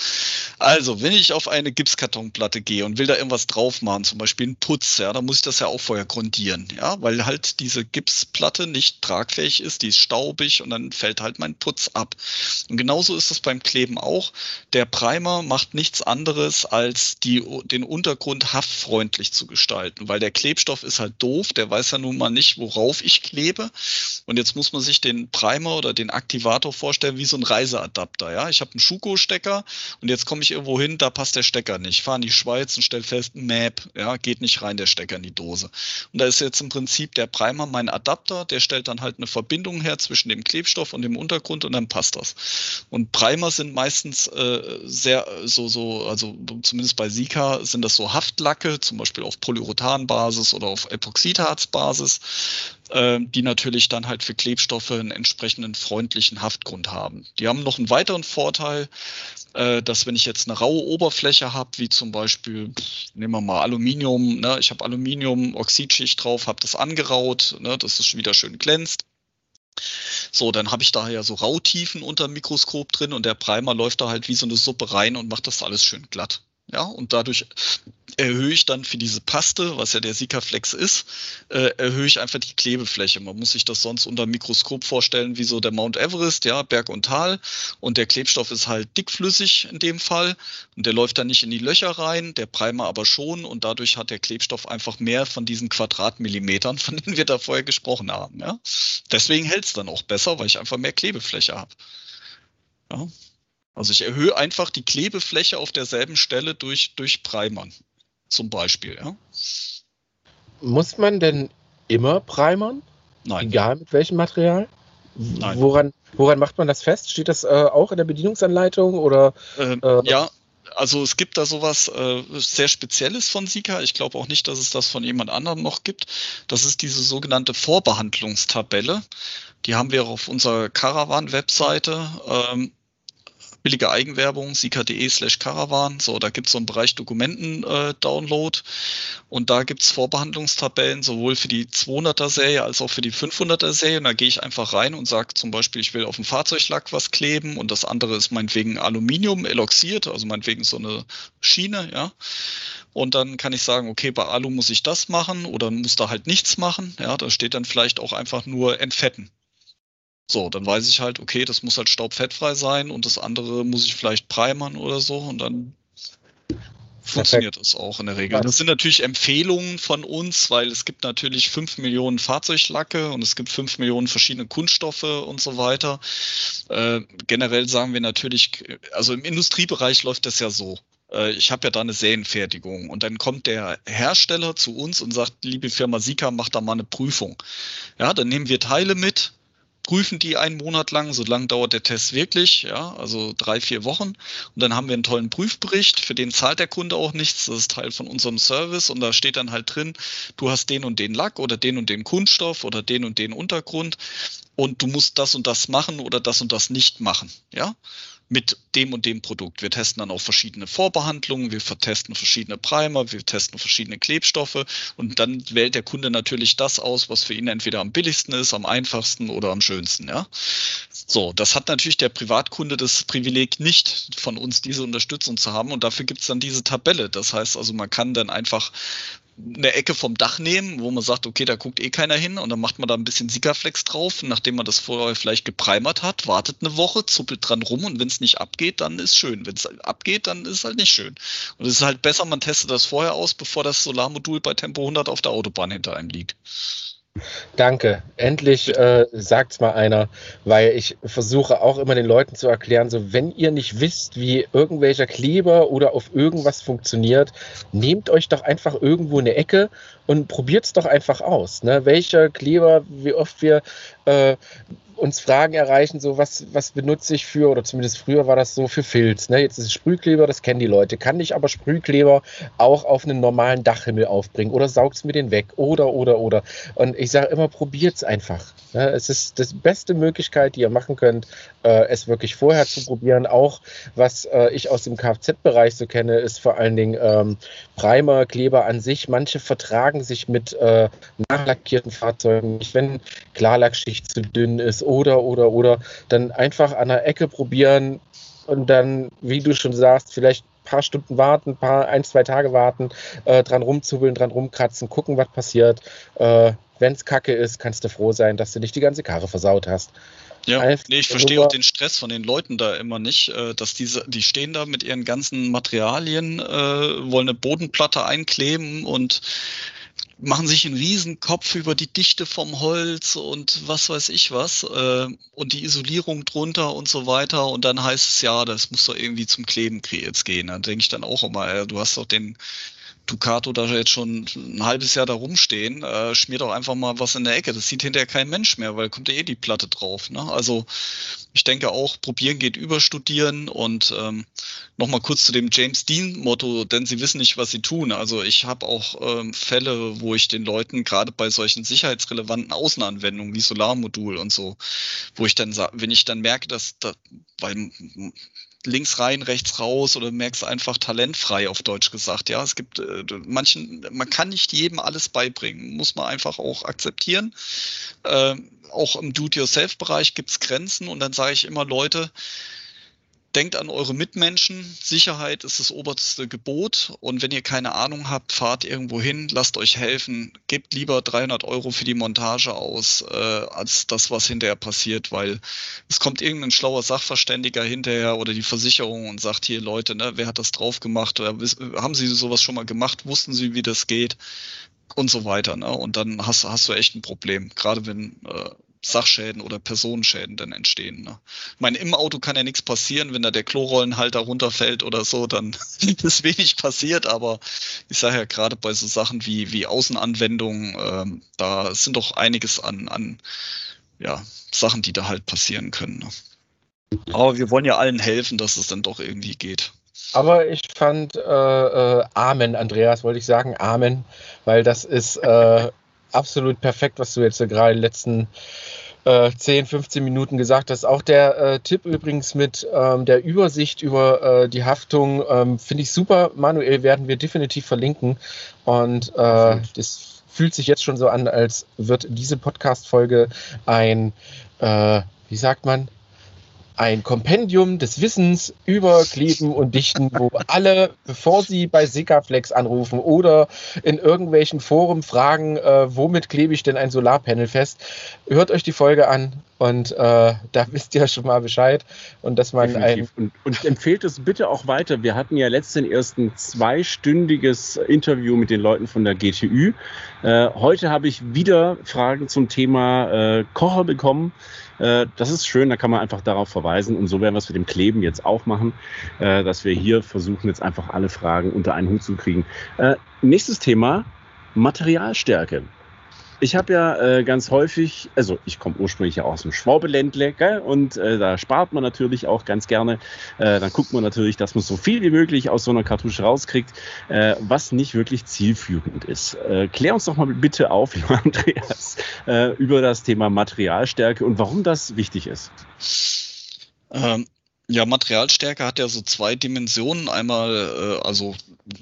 Also, wenn ich auf eine Gipskartonplatte gehe und will da irgendwas drauf machen, zum Beispiel einen Putz, ja, dann muss ich das ja auch vorher grundieren, ja, weil halt diese Gipsplatte nicht tragfähig ist, die ist staubig und dann fällt halt mein Putz ab. Und genauso ist es beim Kleben auch. Der Primer macht nichts anderes als die, den Untergrund Hintergrund haftfreundlich zu gestalten, weil der Klebstoff ist halt doof, der weiß ja nun mal nicht, worauf ich klebe. Und jetzt muss man sich den Primer oder den Aktivator vorstellen wie so ein Reiseadapter. Ja, ich habe einen Schuko-Stecker und jetzt komme ich irgendwo hin, da passt der Stecker nicht. Ich fahre in die Schweiz und stelle fest, Map, ja, geht nicht rein der Stecker in die Dose. Und da ist jetzt im Prinzip der Primer mein Adapter, der stellt dann halt eine Verbindung her zwischen dem Klebstoff und dem Untergrund und dann passt das. Und Primer sind meistens äh, sehr so so, also zumindest bei Sika sind das so Haftlacke, zum Beispiel auf Polyurethanbasis oder auf Epoxidharzbasis, äh, die natürlich dann halt für Klebstoffe einen entsprechenden freundlichen Haftgrund haben. Die haben noch einen weiteren Vorteil, äh, dass wenn ich jetzt eine raue Oberfläche habe, wie zum Beispiel, nehmen wir mal Aluminium, ne, ich habe Aluminium-Oxidschicht drauf, habe das angeraut, ne, dass es wieder schön glänzt. So, dann habe ich da ja so Rautiefen unter dem Mikroskop drin und der Primer läuft da halt wie so eine Suppe rein und macht das alles schön glatt. Ja, und dadurch erhöhe ich dann für diese Paste, was ja der Sikaflex ist, äh, erhöhe ich einfach die Klebefläche. Man muss sich das sonst unter Mikroskop vorstellen, wie so der Mount Everest, ja, Berg und Tal. Und der Klebstoff ist halt dickflüssig in dem Fall. Und der läuft dann nicht in die Löcher rein, der Primer aber schon. Und dadurch hat der Klebstoff einfach mehr von diesen Quadratmillimetern, von denen wir da vorher gesprochen haben. Ja. Deswegen hält es dann auch besser, weil ich einfach mehr Klebefläche habe. Ja. Also ich erhöhe einfach die Klebefläche auf derselben Stelle durch, durch Primern zum Beispiel. Ja. Muss man denn immer primern? Nein. Egal mit welchem Material? Nein. Woran, woran macht man das fest? Steht das äh, auch in der Bedienungsanleitung oder? Ähm, äh, ja, also es gibt da sowas äh, sehr Spezielles von Sika. Ich glaube auch nicht, dass es das von jemand anderem noch gibt. Das ist diese sogenannte Vorbehandlungstabelle. Die haben wir auf unserer Caravan-Webseite. Ähm, billige Eigenwerbung, sika.de slash Caravan. So, da gibt es so einen Bereich Dokumenten-Download äh, und da gibt es Vorbehandlungstabellen sowohl für die 200er Serie als auch für die 500er Serie. Und da gehe ich einfach rein und sage zum Beispiel, ich will auf dem Fahrzeuglack was kleben und das andere ist meinetwegen Aluminium eloxiert, also meinetwegen so eine Schiene, ja. Und dann kann ich sagen, okay, bei Alu muss ich das machen oder muss da halt nichts machen. Ja, da steht dann vielleicht auch einfach nur entfetten. So, dann weiß ich halt, okay, das muss halt staubfettfrei sein und das andere muss ich vielleicht primern oder so und dann funktioniert Perfekt. das auch in der Regel. Das sind natürlich Empfehlungen von uns, weil es gibt natürlich fünf Millionen Fahrzeuglacke und es gibt fünf Millionen verschiedene Kunststoffe und so weiter. Äh, generell sagen wir natürlich, also im Industriebereich läuft das ja so. Äh, ich habe ja da eine Serienfertigung und dann kommt der Hersteller zu uns und sagt, liebe Firma Sika, mach da mal eine Prüfung. Ja, dann nehmen wir Teile mit, prüfen die einen Monat lang, so lang dauert der Test wirklich, ja, also drei, vier Wochen. Und dann haben wir einen tollen Prüfbericht, für den zahlt der Kunde auch nichts, das ist Teil von unserem Service. Und da steht dann halt drin, du hast den und den Lack oder den und den Kunststoff oder den und den Untergrund. Und du musst das und das machen oder das und das nicht machen, ja mit dem und dem Produkt. Wir testen dann auch verschiedene Vorbehandlungen, wir testen verschiedene Primer, wir testen verschiedene Klebstoffe und dann wählt der Kunde natürlich das aus, was für ihn entweder am billigsten ist, am einfachsten oder am schönsten. Ja? So, das hat natürlich der Privatkunde das Privileg nicht von uns diese Unterstützung zu haben und dafür gibt es dann diese Tabelle. Das heißt also, man kann dann einfach eine Ecke vom Dach nehmen, wo man sagt, okay, da guckt eh keiner hin und dann macht man da ein bisschen Sikaflex drauf, nachdem man das vorher vielleicht geprimert hat, wartet eine Woche, zuppelt dran rum und wenn es nicht abgeht, dann ist schön. Wenn es abgeht, dann ist es halt nicht schön. Und es ist halt besser, man testet das vorher aus, bevor das Solarmodul bei Tempo 100 auf der Autobahn hinter einem liegt. Danke. Endlich äh, sagt's mal einer, weil ich versuche auch immer den Leuten zu erklären, so wenn ihr nicht wisst, wie irgendwelcher Kleber oder auf irgendwas funktioniert, nehmt euch doch einfach irgendwo eine Ecke und probiert's doch einfach aus. Ne? Welcher Kleber, wie oft wir äh, uns Fragen erreichen, so was, was benutze ich für, oder zumindest früher war das so für Filz. Ne? Jetzt ist es Sprühkleber, das kennen die Leute. Kann ich aber Sprühkleber auch auf einen normalen Dachhimmel aufbringen oder saugst mir den weg oder, oder, oder. Und ich sage immer, probiert es einfach. Ne? Es ist die beste Möglichkeit, die ihr machen könnt, äh, es wirklich vorher zu probieren. Auch was äh, ich aus dem Kfz-Bereich so kenne, ist vor allen Dingen ähm, Primer, Kleber an sich. Manche vertragen sich mit äh, nachlackierten Fahrzeugen nicht, wenn Klarlackschicht zu dünn ist oder, oder, oder. Dann einfach an der Ecke probieren und dann, wie du schon sagst, vielleicht ein paar Stunden warten, paar, ein, zwei Tage warten, äh, dran rumzubbeln, dran rumkratzen, gucken, was passiert. Äh, Wenn es kacke ist, kannst du froh sein, dass du nicht die ganze Karre versaut hast. Ja, nee, ich verstehe auch den Stress von den Leuten da immer nicht, äh, dass diese, die stehen da mit ihren ganzen Materialien, äh, wollen eine Bodenplatte einkleben und machen sich einen riesen Kopf über die Dichte vom Holz und was weiß ich was äh, und die Isolierung drunter und so weiter und dann heißt es ja, das muss doch irgendwie zum Kleben jetzt gehen. Dann denke ich dann auch immer, du hast doch den Ducato da jetzt schon ein halbes Jahr da rumstehen, äh, schmiert doch einfach mal was in der Ecke. Das sieht hinterher kein Mensch mehr, weil kommt ja eh die Platte drauf. Ne? Also ich denke auch, probieren geht über studieren und ähm, nochmal kurz zu dem James Dean-Motto, denn sie wissen nicht, was sie tun. Also ich habe auch ähm, Fälle, wo ich den Leuten gerade bei solchen sicherheitsrelevanten Außenanwendungen wie Solarmodul und so, wo ich dann, wenn ich dann merke, dass, da, weil links rein, rechts raus oder merkst einfach talentfrei auf Deutsch gesagt. Ja, es gibt äh, manchen, man kann nicht jedem alles beibringen, muss man einfach auch akzeptieren. Äh, auch im Do-it-yourself-Bereich gibt es Grenzen und dann sage ich immer, Leute, denkt an eure Mitmenschen. Sicherheit ist das oberste Gebot. Und wenn ihr keine Ahnung habt, fahrt irgendwo hin, lasst euch helfen. Gebt lieber 300 Euro für die Montage aus, äh, als das, was hinterher passiert, weil es kommt irgendein schlauer Sachverständiger hinterher oder die Versicherung und sagt hier, Leute, ne, wer hat das drauf gemacht? Oder haben Sie sowas schon mal gemacht? Wussten Sie, wie das geht? Und so weiter. Ne? Und dann hast, hast du echt ein Problem. Gerade wenn äh, Sachschäden oder Personenschäden dann entstehen. Ne? Ich meine, im Auto kann ja nichts passieren, wenn da der Klorollenhalter runterfällt oder so, dann ist wenig passiert, aber ich sage ja gerade bei so Sachen wie, wie Außenanwendungen, ähm, da sind doch einiges an, an ja, Sachen, die da halt passieren können. Ne? Aber wir wollen ja allen helfen, dass es dann doch irgendwie geht. Aber ich fand äh, äh, Amen, Andreas, wollte ich sagen, Amen, weil das ist äh, absolut perfekt, was du jetzt gerade in den letzten äh, 10, 15 Minuten gesagt hast. Auch der äh, Tipp übrigens mit ähm, der Übersicht über äh, die Haftung ähm, finde ich super. Manuel werden wir definitiv verlinken. Und äh, das fühlt sich jetzt schon so an, als wird diese Podcast-Folge ein, äh, wie sagt man, ein Kompendium des Wissens über Kleben und Dichten, wo alle, bevor sie bei Sikaflex anrufen oder in irgendwelchen Foren fragen, äh, womit klebe ich denn ein Solarpanel fest, hört euch die Folge an und äh, da wisst ihr schon mal Bescheid. Und dass man ein und, und empfehlt es bitte auch weiter. Wir hatten ja letzten ersten zweistündiges Interview mit den Leuten von der GTÜ. Äh, heute habe ich wieder Fragen zum Thema äh, Kocher bekommen. Äh, das ist schön, da kann man einfach darauf verweisen. Und so werden wir es mit dem Kleben jetzt auch machen, äh, dass wir hier versuchen, jetzt einfach alle Fragen unter einen Hut zu kriegen. Äh, nächstes Thema, Materialstärke. Ich habe ja äh, ganz häufig, also ich komme ursprünglich ja aus dem Schwabeländle, gell? und äh, da spart man natürlich auch ganz gerne. Äh, dann guckt man natürlich, dass man so viel wie möglich aus so einer Kartusche rauskriegt, äh, was nicht wirklich zielführend ist. Äh, klär uns doch mal bitte auf, lieber Andreas, äh, über das Thema Materialstärke und warum das wichtig ist. Ähm, ja, Materialstärke hat ja so zwei Dimensionen. Einmal, äh, also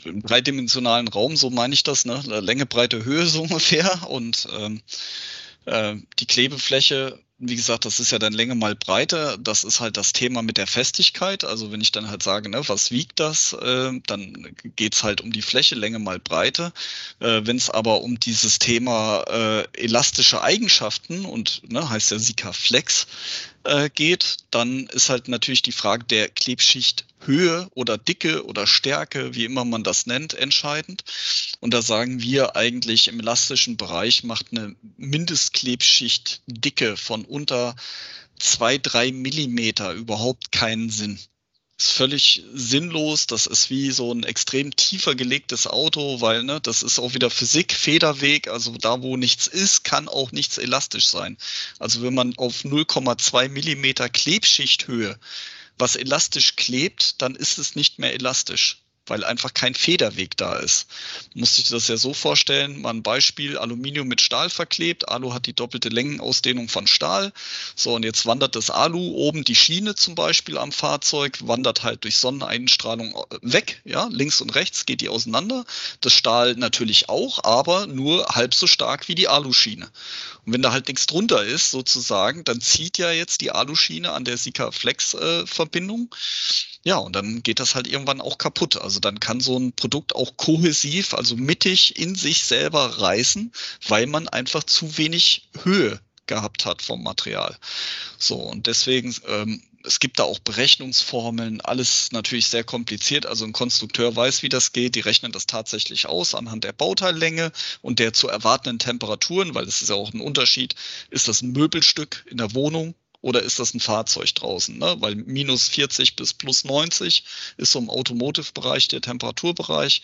im dreidimensionalen Raum, so meine ich das, ne? Länge, Breite, Höhe so ungefähr. Und ähm, äh, die Klebefläche wie gesagt, das ist ja dann Länge mal Breite. Das ist halt das Thema mit der Festigkeit. Also wenn ich dann halt sage, ne, was wiegt das, äh, dann geht's halt um die Fläche, Länge mal Breite. Äh, wenn es aber um dieses Thema äh, elastische Eigenschaften und ne, heißt ja Sika Flex äh, geht, dann ist halt natürlich die Frage der Klebschicht Höhe oder Dicke oder Stärke, wie immer man das nennt, entscheidend. Und da sagen wir eigentlich im elastischen Bereich macht eine Mindestklebschicht Dicke von unter zwei, drei Millimeter überhaupt keinen Sinn. Ist völlig sinnlos. Das ist wie so ein extrem tiefer gelegtes Auto, weil ne, das ist auch wieder Physik, Federweg. Also da, wo nichts ist, kann auch nichts elastisch sein. Also wenn man auf 0,2 Millimeter Klebschichthöhe was elastisch klebt, dann ist es nicht mehr elastisch, weil einfach kein Federweg da ist. Muss sich das ja so vorstellen, mal ein Beispiel, Aluminium mit Stahl verklebt, Alu hat die doppelte Längenausdehnung von Stahl. So, und jetzt wandert das Alu oben die Schiene zum Beispiel am Fahrzeug, wandert halt durch Sonneneinstrahlung äh, weg, ja, links und rechts geht die auseinander. Das Stahl natürlich auch, aber nur halb so stark wie die Aluschiene. Und wenn da halt nichts drunter ist, sozusagen, dann zieht ja jetzt die Aluschiene an der Sika Flex äh. Ja, und dann geht das halt irgendwann auch kaputt. Also dann kann so ein Produkt auch kohäsiv, also mittig in sich selber reißen, weil man einfach zu wenig Höhe gehabt hat vom Material. So, und deswegen ähm, es gibt da auch Berechnungsformeln, alles natürlich sehr kompliziert. Also ein Konstrukteur weiß, wie das geht. Die rechnen das tatsächlich aus anhand der Bauteillänge und der zu erwartenden Temperaturen, weil das ist ja auch ein Unterschied. Ist das ein Möbelstück in der Wohnung oder ist das ein Fahrzeug draußen? Ne? Weil minus 40 bis plus 90 ist so im Automotive-Bereich der Temperaturbereich.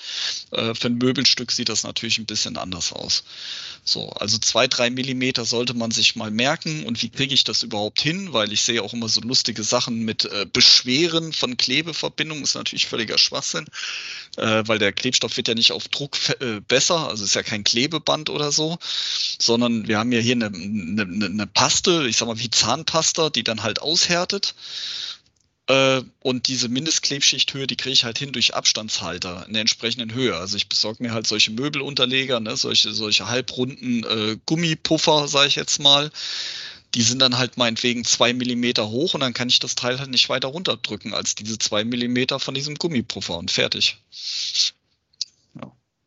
Äh, für ein Möbelstück sieht das natürlich ein bisschen anders aus. So, also zwei, drei Millimeter sollte man sich mal merken. Und wie kriege ich das überhaupt hin? Weil ich sehe auch immer so lustige Sachen mit äh, Beschweren von Klebeverbindungen. Ist natürlich völliger Schwachsinn, äh, weil der Klebstoff wird ja nicht auf Druck äh, besser. Also ist ja kein Klebeband oder so, sondern wir haben ja hier eine, eine, eine Paste, ich sag mal wie Zahnpasta, die dann halt aushärtet. Äh, und diese Mindestklebschichthöhe, die kriege ich halt hin durch Abstandshalter in der entsprechenden Höhe. Also ich besorge mir halt solche Möbelunterleger, ne, solche, solche halbrunden äh, Gummipuffer, sage ich jetzt mal. Die sind dann halt meinetwegen zwei Millimeter hoch und dann kann ich das Teil halt nicht weiter runterdrücken als diese zwei Millimeter von diesem Gummipuffer und fertig.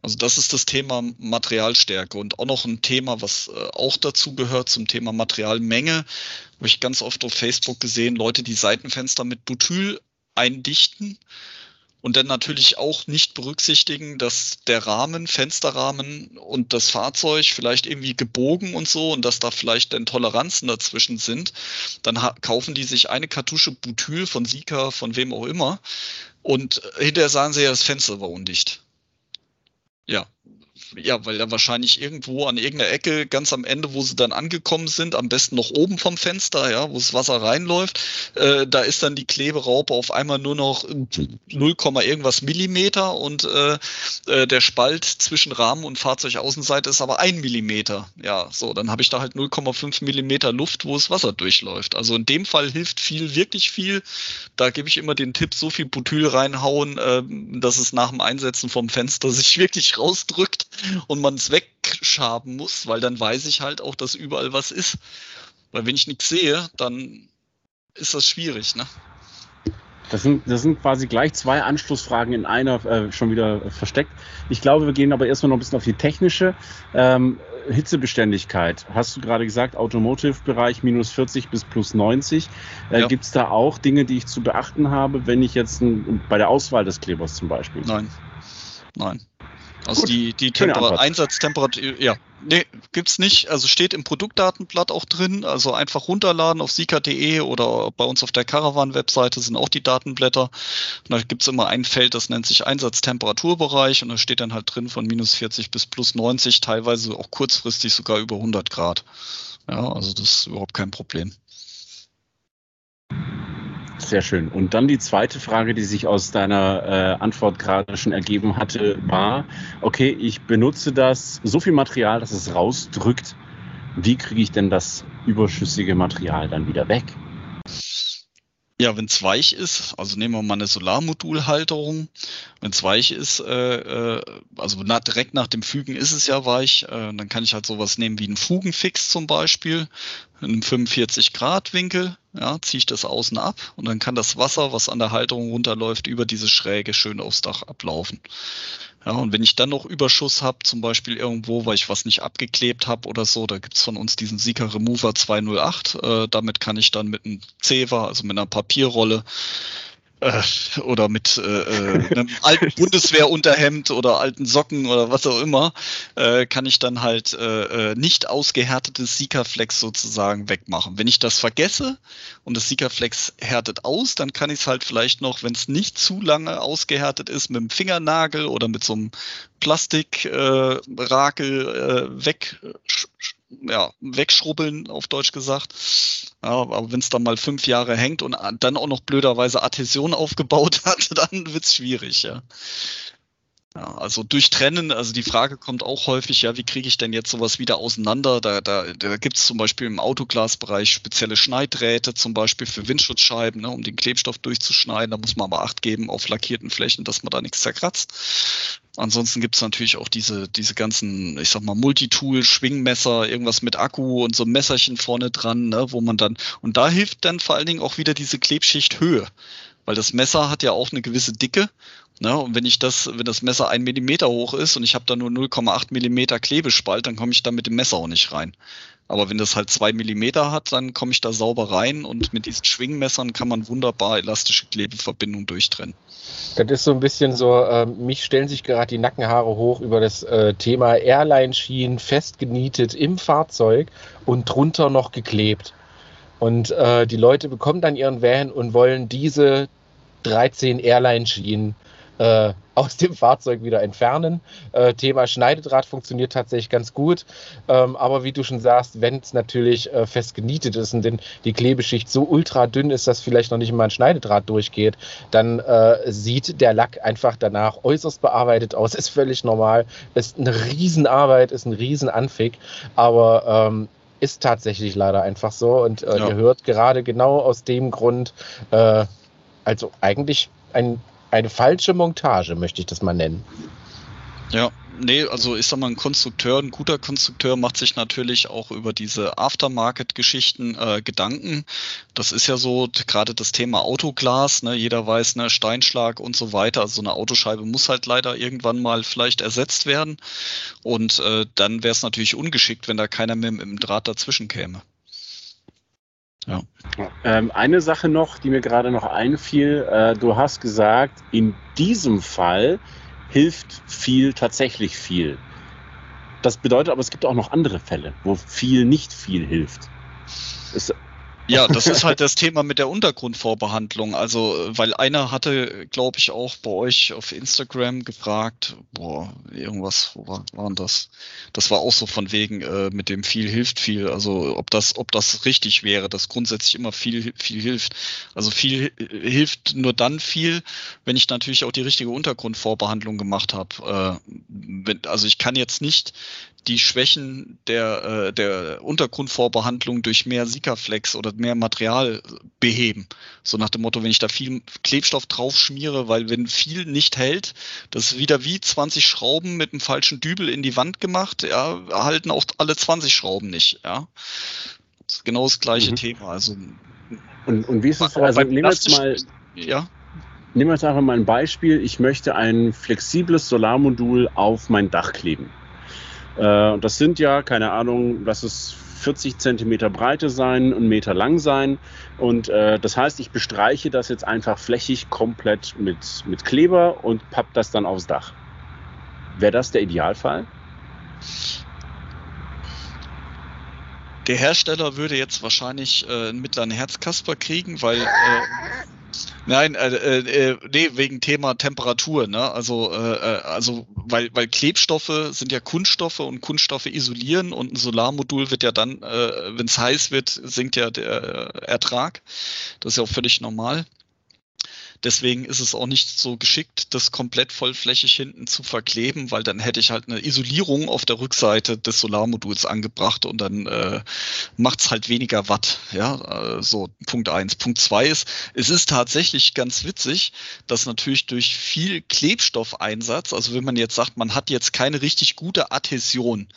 Also das ist das Thema Materialstärke und auch noch ein Thema, was äh, auch dazu gehört zum Thema Materialmenge. Habe ich ganz oft auf Facebook gesehen, Leute, die Seitenfenster mit Butyl eindichten und dann natürlich auch nicht berücksichtigen, dass der Rahmen, Fensterrahmen und das Fahrzeug vielleicht irgendwie gebogen und so und dass da vielleicht dann Toleranzen dazwischen sind. Dann kaufen die sich eine Kartusche Butyl von Sika, von wem auch immer. Und hinterher sagen sie ja, das Fenster war undicht. Ja, ja, weil da wahrscheinlich irgendwo an irgendeiner Ecke ganz am Ende, wo sie dann angekommen sind, am besten noch oben vom Fenster, ja, wo das Wasser reinläuft, äh, da ist dann die Kleberaupe auf einmal nur noch 0, irgendwas Millimeter und äh, äh, der Spalt zwischen Rahmen und Fahrzeugaußenseite ist aber ein Millimeter. Ja, so, dann habe ich da halt 0,5 Millimeter Luft, wo das Wasser durchläuft. Also in dem Fall hilft viel, wirklich viel. Da gebe ich immer den Tipp, so viel Butyl reinhauen, äh, dass es nach dem Einsetzen vom Fenster sich wirklich rausdrückt und man es wegschaben muss, weil dann weiß ich halt auch, dass überall was ist. Weil wenn ich nichts sehe, dann ist das schwierig, ne? Das sind, das sind quasi gleich zwei Anschlussfragen in einer äh, schon wieder versteckt. Ich glaube, wir gehen aber erstmal noch ein bisschen auf die technische. Ähm, Hitzebeständigkeit. Hast du gerade gesagt, Automotive-Bereich minus 40 bis plus 90. Äh, ja. Gibt es da auch Dinge, die ich zu beachten habe, wenn ich jetzt ein, bei der Auswahl des Klebers zum Beispiel? Nein. Nein. Also Gut. die, die Einsatztemperatur, ja, nee, gibt's nicht. Also steht im Produktdatenblatt auch drin. Also einfach runterladen auf sika.de oder bei uns auf der Caravan-Webseite sind auch die Datenblätter. Und da gibt's immer ein Feld, das nennt sich Einsatztemperaturbereich und da steht dann halt drin von minus 40 bis plus 90, teilweise auch kurzfristig sogar über 100 Grad. Ja, also das ist überhaupt kein Problem. Sehr schön. Und dann die zweite Frage, die sich aus deiner äh, Antwort gerade schon ergeben hatte, war, okay, ich benutze das, so viel Material, dass es rausdrückt. Wie kriege ich denn das überschüssige Material dann wieder weg? Ja, wenn es weich ist, also nehmen wir mal eine Solarmodulhalterung, wenn es weich ist, äh, äh, also na, direkt nach dem Fügen ist es ja weich, äh, dann kann ich halt sowas nehmen wie einen Fugenfix zum Beispiel, in einem 45 Grad Winkel, ja, ziehe ich das außen ab und dann kann das Wasser, was an der Halterung runterläuft, über diese Schräge schön aufs Dach ablaufen. Ja, und wenn ich dann noch Überschuss habe, zum Beispiel irgendwo, weil ich was nicht abgeklebt habe oder so, da gibt's von uns diesen Sika Remover 208. Äh, damit kann ich dann mit einem Zewa, also mit einer Papierrolle, äh, oder mit äh, äh, einem alten Bundeswehrunterhemd oder alten Socken oder was auch immer, äh, kann ich dann halt äh, äh nicht ausgehärtetes Sikaflex sozusagen wegmachen. Wenn ich das vergesse und das Sikaflex härtet aus, dann kann ich es halt vielleicht noch, wenn es nicht zu lange ausgehärtet ist, mit dem Fingernagel oder mit so einem Plastikrakel äh, weg ja, wegschrubbeln, auf Deutsch gesagt. Ja, aber wenn es dann mal fünf Jahre hängt und dann auch noch blöderweise Adhäsion aufgebaut hat, dann wird's schwierig, ja. Ja, also durchtrennen, also die Frage kommt auch häufig, ja, wie kriege ich denn jetzt sowas wieder auseinander? Da, da, da gibt es zum Beispiel im Autoglasbereich spezielle Schneiddrähte, zum Beispiel für Windschutzscheiben, ne, um den Klebstoff durchzuschneiden. Da muss man aber Acht geben auf lackierten Flächen, dass man da nichts zerkratzt. Ansonsten gibt es natürlich auch diese, diese ganzen, ich sag mal, Multitool, Schwingmesser, irgendwas mit Akku und so ein Messerchen vorne dran, ne, wo man dann, und da hilft dann vor allen Dingen auch wieder diese Klebschicht Höhe. Weil das Messer hat ja auch eine gewisse Dicke. Ne? Und wenn ich das, wenn das Messer ein Millimeter hoch ist und ich habe da nur 0,8 Millimeter Klebespalt, dann komme ich da mit dem Messer auch nicht rein. Aber wenn das halt zwei Millimeter hat, dann komme ich da sauber rein und mit diesen Schwingmessern kann man wunderbar elastische Klebeverbindungen durchtrennen. Das ist so ein bisschen so, äh, mich stellen sich gerade die Nackenhaare hoch über das äh, Thema Airline-Schienen festgenietet im Fahrzeug und drunter noch geklebt. Und äh, die Leute bekommen dann ihren Van und wollen diese 13 Airline-Schienen äh, aus dem Fahrzeug wieder entfernen. Äh, Thema Schneidedraht funktioniert tatsächlich ganz gut. Ähm, aber wie du schon sagst, wenn es natürlich äh, fest genietet ist und denn die Klebeschicht so ultra dünn ist, dass vielleicht noch nicht mal ein Schneidedraht durchgeht, dann äh, sieht der Lack einfach danach äußerst bearbeitet aus. Ist völlig normal. Ist eine Riesenarbeit, ist ein Riesenanfick. Aber ähm, ist tatsächlich leider einfach so. Und äh, ja. ihr hört gerade genau aus dem Grund, äh, also eigentlich ein eine falsche Montage, möchte ich das mal nennen. Ja, nee, also ich sag mal, ein Konstrukteur, ein guter Konstrukteur macht sich natürlich auch über diese Aftermarket-Geschichten äh, Gedanken. Das ist ja so gerade das Thema Autoglas, ne? jeder weiß, ne, Steinschlag und so weiter. Also eine Autoscheibe muss halt leider irgendwann mal vielleicht ersetzt werden. Und äh, dann wäre es natürlich ungeschickt, wenn da keiner mehr mit dem Draht dazwischen käme. Ja. Ähm, eine Sache noch, die mir gerade noch einfiel. Äh, du hast gesagt, in diesem Fall hilft viel tatsächlich viel. Das bedeutet aber, es gibt auch noch andere Fälle, wo viel nicht viel hilft. Ist, Ja, das ist halt das Thema mit der Untergrundvorbehandlung. Also, weil einer hatte, glaube ich, auch bei euch auf Instagram gefragt, boah, irgendwas, wo war, war das? Das war auch so von wegen, äh, mit dem viel hilft viel. Also, ob das, ob das richtig wäre, dass grundsätzlich immer viel, viel hilft. Also, viel hilft nur dann viel, wenn ich natürlich auch die richtige Untergrundvorbehandlung gemacht habe. Äh, also, ich kann jetzt nicht die Schwächen der, äh, der Untergrundvorbehandlung durch mehr Sikaflex oder mehr Material beheben. So nach dem Motto, wenn ich da viel Klebstoff drauf schmiere, weil wenn viel nicht hält, das ist wieder wie 20 Schrauben mit einem falschen Dübel in die Wand gemacht, ja, erhalten auch alle 20 Schrauben nicht, ja. Das ist genau das gleiche mhm. Thema. Also, und, und wie ist es, also nehmen wir jetzt mal, ja. Nehmen wir jetzt einfach mal ein Beispiel. Ich möchte ein flexibles Solarmodul auf mein Dach kleben. Äh, und das sind ja, keine Ahnung, lass es 40 Zentimeter Breite sein, einen Meter lang sein. Und äh, das heißt, ich bestreiche das jetzt einfach flächig komplett mit, mit Kleber und papp das dann aufs Dach. Wäre das der Idealfall? Der Hersteller würde jetzt wahrscheinlich äh, einen mittleren Herzkasper kriegen, weil äh, Nein, äh, äh, äh, nee, wegen Thema Temperatur, ne? Also, äh, äh, also weil, weil Klebstoffe sind ja Kunststoffe und Kunststoffe isolieren und ein Solarmodul wird ja dann, äh, wenn es heiß wird, sinkt ja der Ertrag. Das ist ja auch völlig normal. Deswegen ist es auch nicht so geschickt, das komplett vollflächig hinten zu verkleben, weil dann hätte ich halt eine Isolierung auf der Rückseite des Solarmoduls angebracht und dann äh, macht es halt weniger Watt. Ja, äh, so Punkt eins. Punkt zwei ist, es ist tatsächlich ganz witzig, dass natürlich durch viel Klebstoffeinsatz, also wenn man jetzt sagt, man hat jetzt keine richtig gute Adhäsion,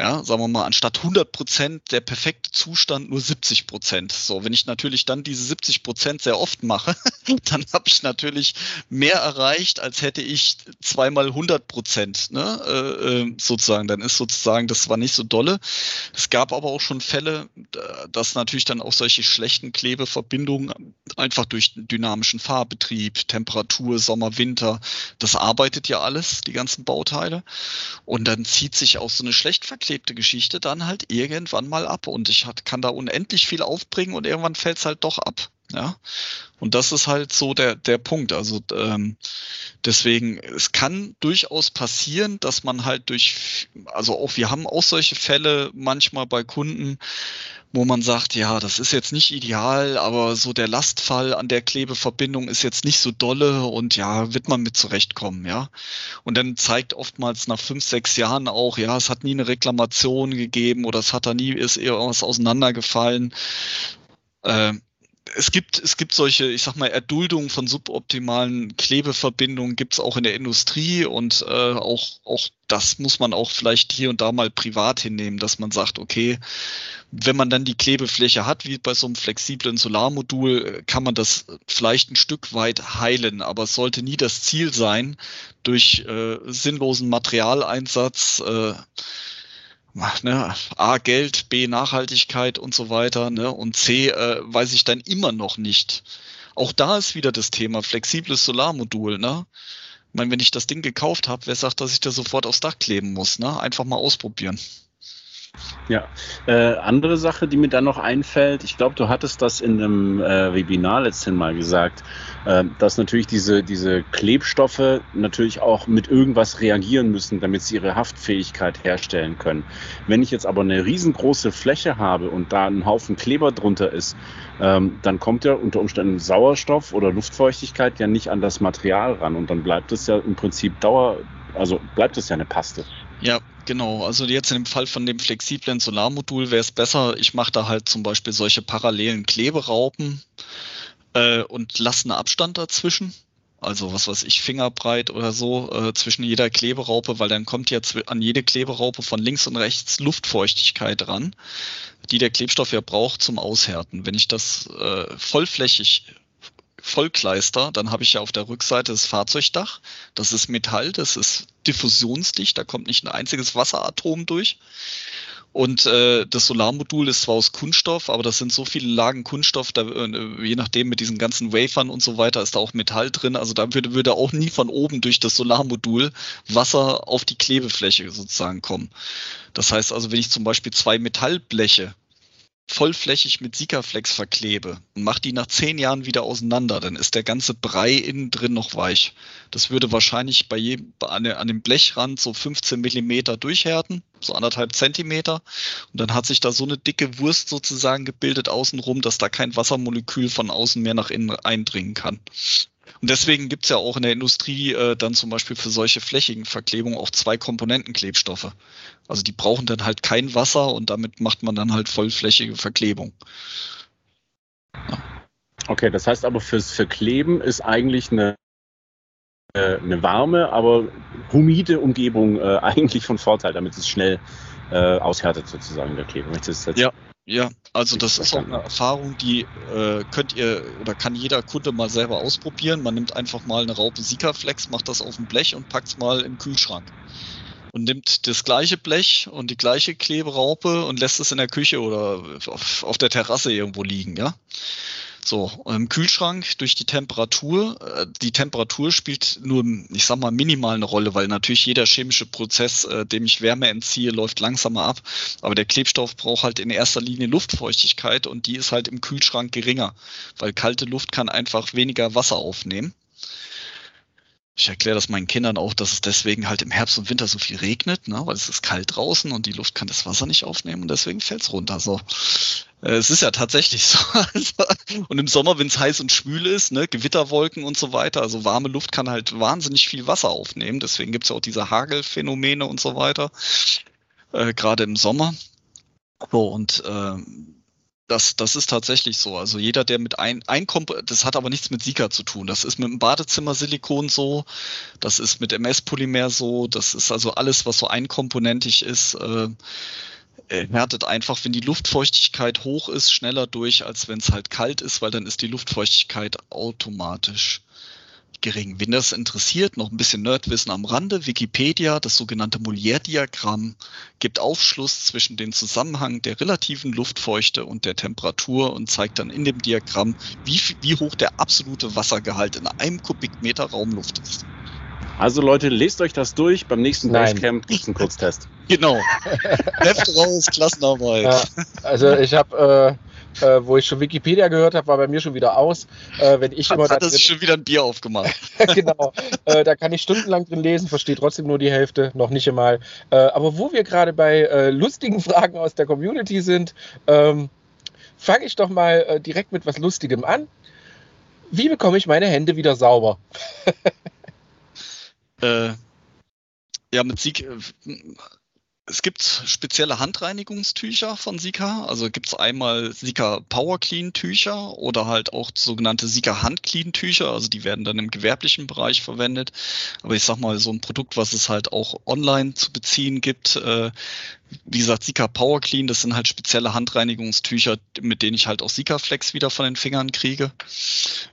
ja, sagen wir mal, anstatt 100 Prozent der perfekte Zustand nur 70 Prozent. So, wenn ich natürlich dann diese 70 Prozent sehr oft mache, dann habe ich natürlich mehr erreicht, als hätte ich zweimal 100 Prozent, ne, äh, äh, sozusagen. Dann ist sozusagen, das war nicht so dolle. Es gab aber auch schon Fälle, dass natürlich dann auch solche schlechten Klebeverbindungen einfach durch dynamischen Fahrbetrieb, Temperatur, Sommer, Winter, das arbeitet ja alles, die ganzen Bauteile. Und dann zieht sich auch so eine schlecht verklebte Geschichte dann halt irgendwann mal ab und ich hat, kann da unendlich viel aufbringen und irgendwann fällt es halt doch ab. Ja, und das ist halt so der, der Punkt. Also ähm, deswegen, es kann durchaus passieren, dass man halt durch, also auch wir haben auch solche Fälle manchmal bei Kunden, wo man sagt, ja, das ist jetzt nicht ideal, aber so der Lastfall an der Klebeverbindung ist jetzt nicht so dolle und ja, wird man mit zurechtkommen, ja. Und dann zeigt oftmals nach fünf, sechs Jahren auch, ja, es hat nie eine Reklamation gegeben oder es hat da nie, ist irgendwas auseinandergefallen. Äh, es gibt, es gibt solche, ich sag mal, Erduldungen von suboptimalen Klebeverbindungen gibt es auch in der Industrie und äh, auch, auch das muss man auch vielleicht hier und da mal privat hinnehmen, dass man sagt, okay, wenn man dann die Klebefläche hat, wie bei so einem flexiblen Solarmodul, kann man das vielleicht ein Stück weit heilen, aber es sollte nie das Ziel sein, durch äh, sinnlosen Materialeinsatz äh, ne, A, Geld, B, Nachhaltigkeit und so weiter, ne, und C, äh, weiß ich dann immer noch nicht. Auch da ist wieder das Thema flexibles Solarmodul, ne? Ich meine, wenn ich das Ding gekauft habe, wer sagt, dass ich das sofort aufs Dach kleben muss, ne? Einfach mal ausprobieren. Ja, äh, andere Sache, die mir dann noch einfällt, ich glaube, du hattest das in einem äh, Webinar letztens mal gesagt, äh, dass natürlich diese, diese Klebstoffe natürlich auch mit irgendwas reagieren müssen, damit sie ihre Haftfähigkeit herstellen können. Wenn ich jetzt aber eine riesengroße Fläche habe und da ein Haufen Kleber drunter ist, ähm, dann kommt ja unter Umständen Sauerstoff oder Luftfeuchtigkeit ja nicht an das Material ran und dann bleibt es ja im Prinzip Dauer, also bleibt es ja eine Paste. Ja, genau. Also jetzt im Fall von dem flexiblen Solarmodul wäre es besser, ich mache da halt zum Beispiel solche parallelen Kleberaupen äh, und lasse einen Abstand dazwischen. Also was weiß ich, Fingerbreit oder so äh, zwischen jeder Kleberaupe, weil dann kommt ja an jede Kleberaupe von links und rechts Luftfeuchtigkeit ran, die der Klebstoff ja braucht zum Aushärten. Wenn ich das äh, vollflächig Vollkleister, dann habe ich ja auf der Rückseite das Fahrzeugdach. Das ist Metall, das ist diffusionsdicht, da kommt nicht ein einziges Wasseratom durch. Und äh, das Solarmodul ist zwar aus Kunststoff, aber das sind so viele Lagen Kunststoff, da, äh, je nachdem mit diesen ganzen Wafern und so weiter ist da auch Metall drin. Also da würde, würde auch nie von oben durch das Solarmodul Wasser auf die Klebefläche sozusagen kommen. Das heißt also, wenn ich zum Beispiel zwei Metallbleche vollflächig mit Sikaflex verklebe und mache die nach zehn Jahren wieder auseinander, dann ist der ganze Brei innen drin noch weich. Das würde wahrscheinlich bei jedem, an, an dem Blechrand so 15 Millimeter durchhärten, so anderthalb Zentimeter. Und dann hat sich da so eine dicke Wurst sozusagen gebildet außenrum, dass da kein Wassermolekül von außen mehr nach innen eindringen kann. Und deswegen gibt's ja auch in der Industrie äh, dann zum Beispiel für solche flächigen Verklebungen auch zwei Komponentenklebstoffe. Also die brauchen dann halt kein Wasser und damit macht man dann halt vollflächige Verklebung. Ja. Okay, das heißt aber fürs Verkleben ist eigentlich eine, äh, eine warme, aber humide Umgebung äh, eigentlich von Vorteil, damit es schnell äh, aushärtet sozusagen der Klebe. ja, ja, also das ist auch eine Erfahrung, die äh, könnt ihr oder kann jeder Kunde mal selber ausprobieren. Man nimmt einfach mal eine Raupe Sikaflex, macht das auf dem Blech und packt es mal im Kühlschrank. Und nimmt das gleiche Blech und die gleiche Kleberaupe und lässt es in der Küche oder auf, auf der Terrasse irgendwo liegen, ja. So, im Kühlschrank durch die Temperatur, äh, die Temperatur spielt nur, ich sag mal, minimal eine Rolle, weil natürlich jeder chemische Prozess, äh, dem ich Wärme entziehe, läuft langsamer ab. Aber der Klebstoff braucht halt in erster Linie Luftfeuchtigkeit und die ist halt im Kühlschrank geringer, weil kalte Luft kann einfach weniger Wasser aufnehmen. Ich erkläre das meinen Kindern auch, dass es deswegen halt im Herbst und Winter so viel regnet, ne? weil es ist kalt draußen und die Luft kann das Wasser nicht aufnehmen und deswegen fällt es runter. So. Äh, es ist ja tatsächlich so. und im Sommer, wenn es heiß und schwül ist, ne, Gewitterwolken und so weiter, also warme Luft kann halt wahnsinnig viel Wasser aufnehmen. Deswegen gibt es ja auch diese Hagelphänomene und so weiter. Äh, Gerade im Sommer. So, und äh, das, das ist tatsächlich so. Also jeder, der mit ein, ein das hat aber nichts mit Sika zu tun. Das ist mit dem Badezimmersilikon so, das ist mit MS-Polymer so, das ist also alles, was so einkomponentig ist, äh, härtet einfach, wenn die Luftfeuchtigkeit hoch ist, schneller durch, als wenn es halt kalt ist, weil dann ist die Luftfeuchtigkeit automatisch gering. Wen das interessiert, noch ein bisschen Nerdwissen am Rande. Wikipedia, das sogenannte Molière-Diagramm, gibt Aufschluss zwischen dem Zusammenhang der relativen Luftfeuchte und der Temperatur und zeigt dann in dem Diagramm, wie, wie hoch der absolute Wassergehalt in einem Kubikmeter Raumluft ist. Also Leute, lest euch das durch. Beim nächsten Basecamp gibt es einen Kurztest. Genau. Heft raus, Klassenarbeit. Ja, also ich habe äh, äh, wo ich schon Wikipedia gehört habe, war bei mir schon wieder aus. Äh, wenn ich immer hat er schon wieder ein Bier aufgemacht. genau. Äh, da kann ich stundenlang drin lesen, verstehe trotzdem nur die Hälfte, noch nicht einmal. Äh, aber wo wir gerade bei äh, lustigen Fragen aus der Community sind, ähm, fange ich doch mal äh, direkt mit was Lustigem an. Wie bekomme ich meine Hände wieder sauber? ja, mit Sieg es gibt spezielle Handreinigungstücher von Sika. Also gibt es einmal Sika Power Clean Tücher oder halt auch sogenannte Sika Hand Clean Tücher. Also die werden dann im gewerblichen Bereich verwendet. Aber ich sag mal, so ein Produkt, was es halt auch online zu beziehen gibt, äh, wie gesagt, Sika Power Clean, das sind halt spezielle Handreinigungstücher, mit denen ich halt auch Sika Flex wieder von den Fingern kriege.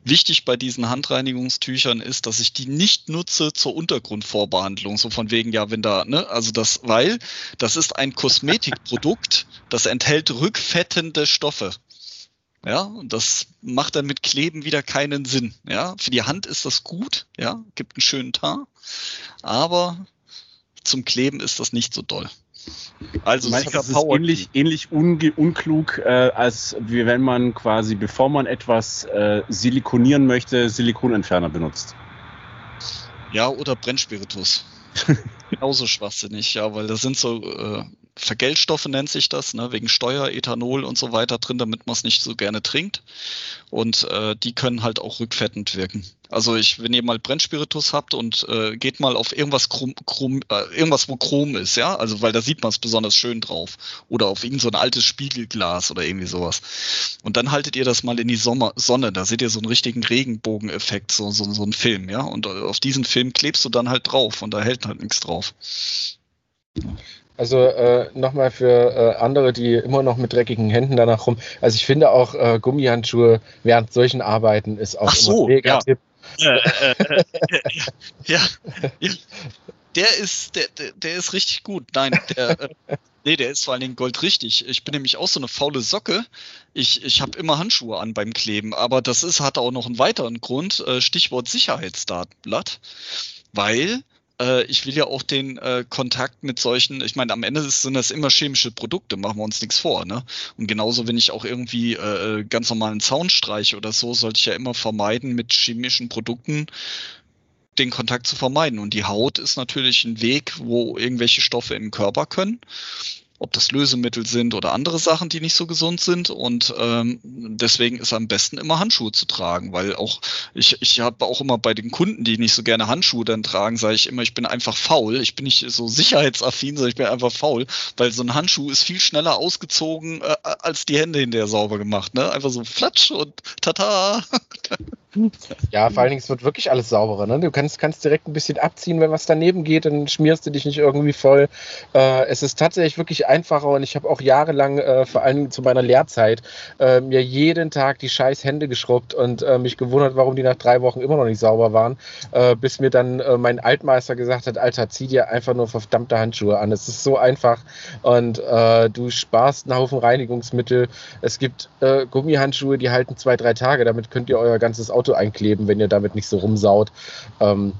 Wichtig bei diesen Handreinigungstüchern ist, dass ich die nicht nutze zur Untergrundvorbehandlung, so von wegen, ja, wenn da, ne, also das, weil das ist ein Kosmetikprodukt, das enthält rückfettende Stoffe. Ja, und das macht dann mit Kleben wieder keinen Sinn. Ja, für die Hand ist das gut, ja, gibt einen schönen Tar, aber zum Kleben ist das nicht so doll. Also das ist ähnlich, ähnlich unklug, äh, als wie wenn man quasi, bevor man etwas äh, silikonieren möchte, Silikonentferner benutzt. Ja, oder Brennspiritus. Genauso schwachsinnig, ja, weil da sind so äh, Vergeltstoffe nennt sich das, ne, wegen Steuer, Ethanol und so weiter drin, damit man es nicht so gerne trinkt. Und äh, die können halt auch rückfettend wirken. Also ich, wenn ihr mal Brennspiritus habt und äh, geht mal auf irgendwas Chrom, Chrom, äh, irgendwas, wo Chrom ist, ja, also weil da sieht man es besonders schön drauf. Oder auf irgend so altes Spiegelglas oder irgendwie sowas. Und dann haltet ihr das mal in die Sommer Sonne, da seht ihr so einen richtigen Regenbogeneffekt, so, so, so einen Film, ja. Und äh, auf diesen Film klebst du dann halt drauf und da hält halt nichts drauf. Also äh, nochmal für äh, andere, die immer noch mit dreckigen Händen danach rum. Also ich finde auch äh, Gummihandschuhe während solchen Arbeiten ist auch Ach so, mega ja. Tipp. Äh, äh, äh, ja, ja, der ist, der, der ist richtig gut. Nein, der, nee, der ist vor allen Dingen goldrichtig. Ich bin nämlich auch so eine faule Socke. Ich, ich habe immer Handschuhe an beim Kleben, aber das ist, hat auch noch einen weiteren Grund. Stichwort Sicherheitsdatenblatt. Weil ich will ja auch den äh, Kontakt mit solchen, ich meine, am Ende sind das immer chemische Produkte, machen wir uns nichts vor, ne? Und genauso, wenn ich auch irgendwie äh, ganz normalen Zaun streiche oder so, sollte ich ja immer vermeiden, mit chemischen Produkten den Kontakt zu vermeiden. Und die Haut ist natürlich ein Weg, wo irgendwelche Stoffe den Körper können ob das Lösemittel sind oder andere Sachen, die nicht so gesund sind. Und ähm, deswegen ist am besten immer Handschuhe zu tragen, weil auch ich, ich habe auch immer bei den Kunden, die nicht so gerne Handschuhe dann tragen, sage ich immer, ich bin einfach faul. Ich bin nicht so sicherheitsaffin, sondern ich bin einfach faul, weil so ein Handschuh ist viel schneller ausgezogen äh, als die Hände hinterher sauber gemacht. Ne? Einfach so flatsch und tata. Ja, vor allen Dingen, es wird wirklich alles sauberer. Ne? Du kannst, kannst direkt ein bisschen abziehen, wenn was daneben geht, dann schmierst du dich nicht irgendwie voll. Äh, es ist tatsächlich wirklich einfacher und ich habe auch jahrelang, äh, vor allem zu meiner Lehrzeit, äh, mir jeden Tag die scheiß Hände geschrubbt und äh, mich gewundert, warum die nach drei Wochen immer noch nicht sauber waren, äh, bis mir dann äh, mein Altmeister gesagt hat, Alter, zieh dir einfach nur verdammte Handschuhe an. Es ist so einfach und du sparst einen Haufen Reinigungsmittel. Es gibt Gummihandschuhe, die halten zwei, drei Tage. Damit könnt ihr euer ganzes Auto Auto einkleben, wenn ihr damit nicht so rumsaut. Ähm,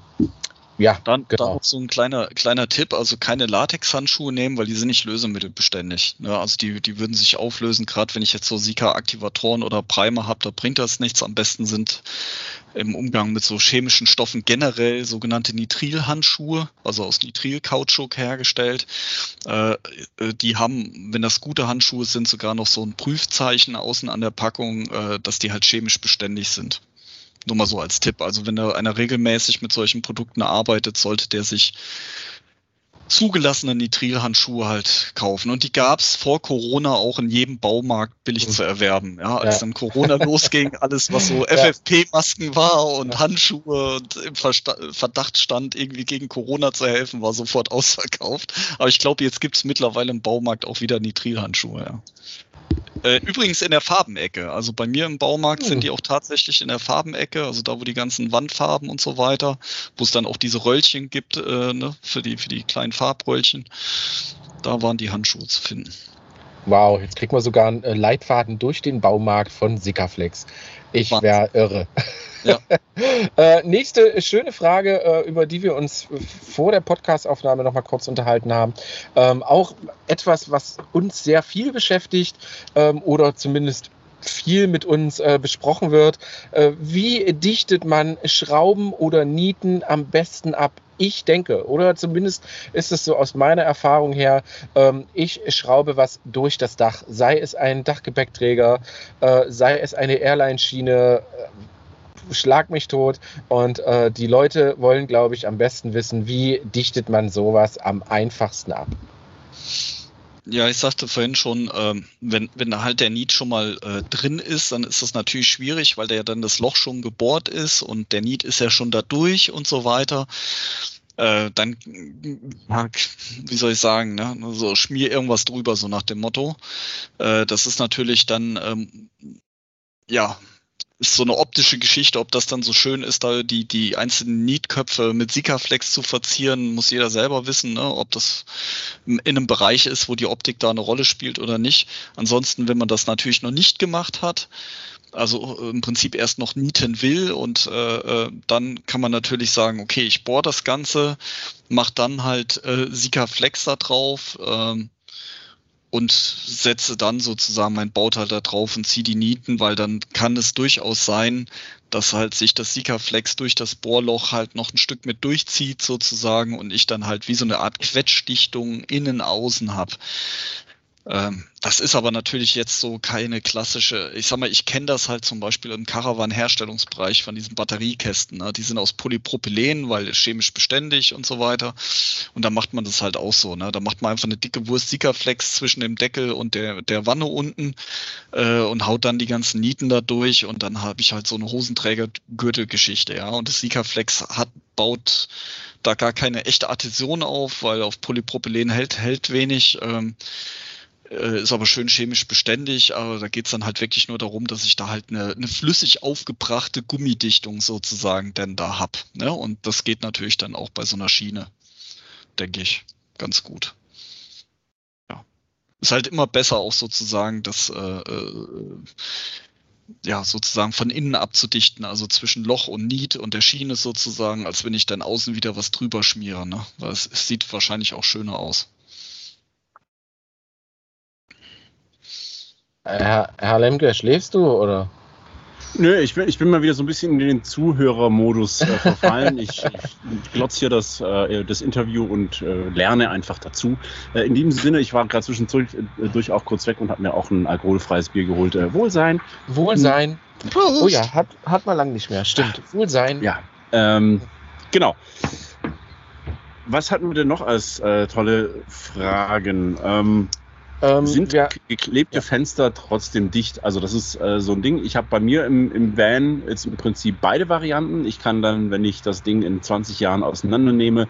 ja, dann, genau. dann auch so ein kleiner, kleiner Tipp, also keine Latex-Handschuhe nehmen, weil die sind nicht lösemittelbeständig. Ne? Also die, die würden sich auflösen, gerade wenn ich jetzt so Sika-Aktivatoren oder Primer habe, da bringt das nichts. Am besten sind im Umgang mit so chemischen Stoffen generell sogenannte Nitril-Handschuhe, also aus Nitril-Kautschuk hergestellt. Äh, äh, die haben, wenn das gute Handschuhe sind, sogar noch so ein Prüfzeichen außen an der Packung, äh, dass die halt chemisch beständig sind. Nur mal so als Tipp. Also wenn einer regelmäßig mit solchen Produkten arbeitet, sollte der sich zugelassene Nitrilhandschuhe halt kaufen. Und die gab es vor Corona auch in jedem Baumarkt billig mhm. zu erwerben. Ja, als ja. dann Corona losging, alles, was so FFP-Masken war und. Handschuhe und im Verdacht stand, irgendwie gegen Corona zu helfen, war sofort ausverkauft. Aber ich glaube, jetzt gibt es mittlerweile im Baumarkt auch wieder Nitrilhandschuhe. Ja. Äh, übrigens in der Farbenecke. Also bei mir im Baumarkt oh. sind die auch tatsächlich in der Farbenecke, also da, wo die ganzen Wandfarben und so weiter, wo es dann auch diese Röllchen gibt äh, ne, für, die, für die kleinen Farbröllchen. Da waren die Handschuhe zu finden. Wow, jetzt kriegt man sogar einen äh, Leitfaden durch den Baumarkt von Sikaflex. Ich wäre irre. Ja. äh, nächste schöne Frage, äh, über die wir uns vor der Podcastaufnahme noch mal kurz unterhalten haben. Ähm, auch etwas, was uns sehr viel beschäftigt ähm, oder zumindest viel mit uns äh, besprochen wird. Äh, wie dichtet man Schrauben oder Nieten am besten ab? Ich denke, oder zumindest ist es so aus meiner Erfahrung her, ähm, ich schraube was durch das Dach, sei es ein Dachgepäckträger, äh, sei es eine Airline-Schiene, schlag mich tot. Und äh, die Leute wollen, glaube ich, am besten wissen, wie dichtet man sowas am einfachsten ab. Ja, ich sagte vorhin schon, ähm, wenn, wenn halt der Niet schon mal äh, drin ist, dann ist das natürlich schwierig, weil der ja dann das Loch schon gebohrt ist und der Niet ist ja schon da durch und so weiter. Äh, dann, wie soll ich sagen, ne? so schmier irgendwas drüber, so nach dem Motto. Äh, das ist natürlich dann, ähm, ja, ist so eine optische Geschichte, ob das dann so schön ist, da die, die einzelnen Nietköpfe mit Sikaflex zu verzieren, muss jeder selber wissen, ne? ob das in einem Bereich ist, wo die Optik da eine Rolle spielt oder nicht. Ansonsten, wenn man das natürlich noch nicht gemacht hat, also im Prinzip erst noch nieten will und äh, äh dann kann man natürlich sagen, okay, ich bohre das Ganze, mache dann halt äh, Sikaflex da drauf, ähm, und setze dann sozusagen mein Bauteil da drauf und ziehe die Nieten, weil dann kann es durchaus sein, dass halt sich das Sikaflex durch das Bohrloch halt noch ein Stück mit durchzieht sozusagen und ich dann halt wie so eine Art Quetschdichtung innen außen habe. Ähm, das ist aber natürlich jetzt so keine klassische, ich sag mal, ich kenne das halt zum Beispiel im Caravan-Herstellungsbereich von diesen Batteriekästen. Ne? Die sind aus Polypropylen, weil chemisch beständig und so weiter. Und da macht man das halt auch so. Ne? Da macht man einfach eine dicke Wurst Sikaflex zwischen dem Deckel und der, der Wanne unten äh, und haut dann die ganzen Nieten da durch und dann habe ich halt so eine Hosenträger-Gürtelgeschichte. Ja? Und das Sikaflex hat, baut da gar keine echte Adhäsion auf, weil auf Polypropylen hält, hält wenig. Ähm, äh, ist aber schön chemisch beständig, aber da geht es dann halt wirklich nur darum, dass ich da halt eine, eine flüssig aufgebrachte Gummidichtung sozusagen denn da habe. Ne? Und das geht natürlich dann auch bei so einer Schiene, denke ich, ganz gut. Ja. Ist halt immer besser auch sozusagen, dass äh, äh ja, sozusagen von innen abzudichten, also zwischen Loch und Nied und der Schiene sozusagen, als wenn ich dann außen wieder was drüber schmiere. Ne? Weil es, es sieht wahrscheinlich auch schöner aus. Herr, Herr Lemke, schläfst du oder? Nö, ich bin, ich bin mal wieder so ein bisschen in den Zuhörermodus äh, verfallen. ich, ich glotze hier das, äh, das Interview und äh, lerne einfach dazu. Äh, in diesem Sinne, ich war gerade zwischendurch äh, durch auch kurz weg und habe mir auch ein alkoholfreies Bier geholt. Äh, Wohlsein. Wohlsein. Prost. Oh ja, hat, hat man lang nicht mehr. Stimmt. Wohlsein. Ja, ähm, genau. Was hatten wir denn noch als tolle Fragen? Ähm, ähm, sind ja, geklebte ja. Fenster trotzdem dicht? Also das ist äh, so ein Ding. Ich habe bei mir im, im Van jetzt im Prinzip beide Varianten. Ich kann dann, wenn ich das Ding in 20 Jahren auseinandernehme,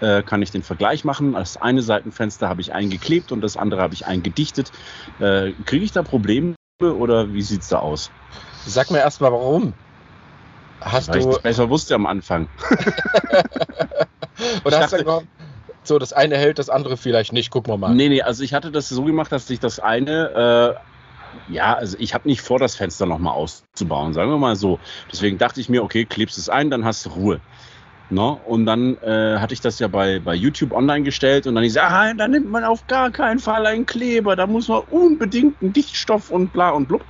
äh, kann ich den Vergleich machen. Das eine Seitenfenster habe ich eingeklebt und das andere habe ich eingedichtet. Äh, Kriege ich da Probleme oder wie sieht es da aus? Sag mir erstmal warum. Hast Weil du... ich besser wusste am Anfang. Oder hast dachte, du so, das eine hält, das andere vielleicht nicht. Gucken wir mal. Nee, nee, also ich hatte das so gemacht, dass ich das eine, äh, ja, also ich habe nicht vor, das Fenster nochmal auszubauen, sagen wir mal so. Deswegen dachte ich mir, okay, klebst es ein, dann hast du Ruhe. No? Und dann äh, hatte ich das ja bei, bei YouTube online gestellt und dann ich sage, ah, da nimmt man auf gar keinen Fall einen Kleber, da muss man unbedingt einen Dichtstoff und bla und blub.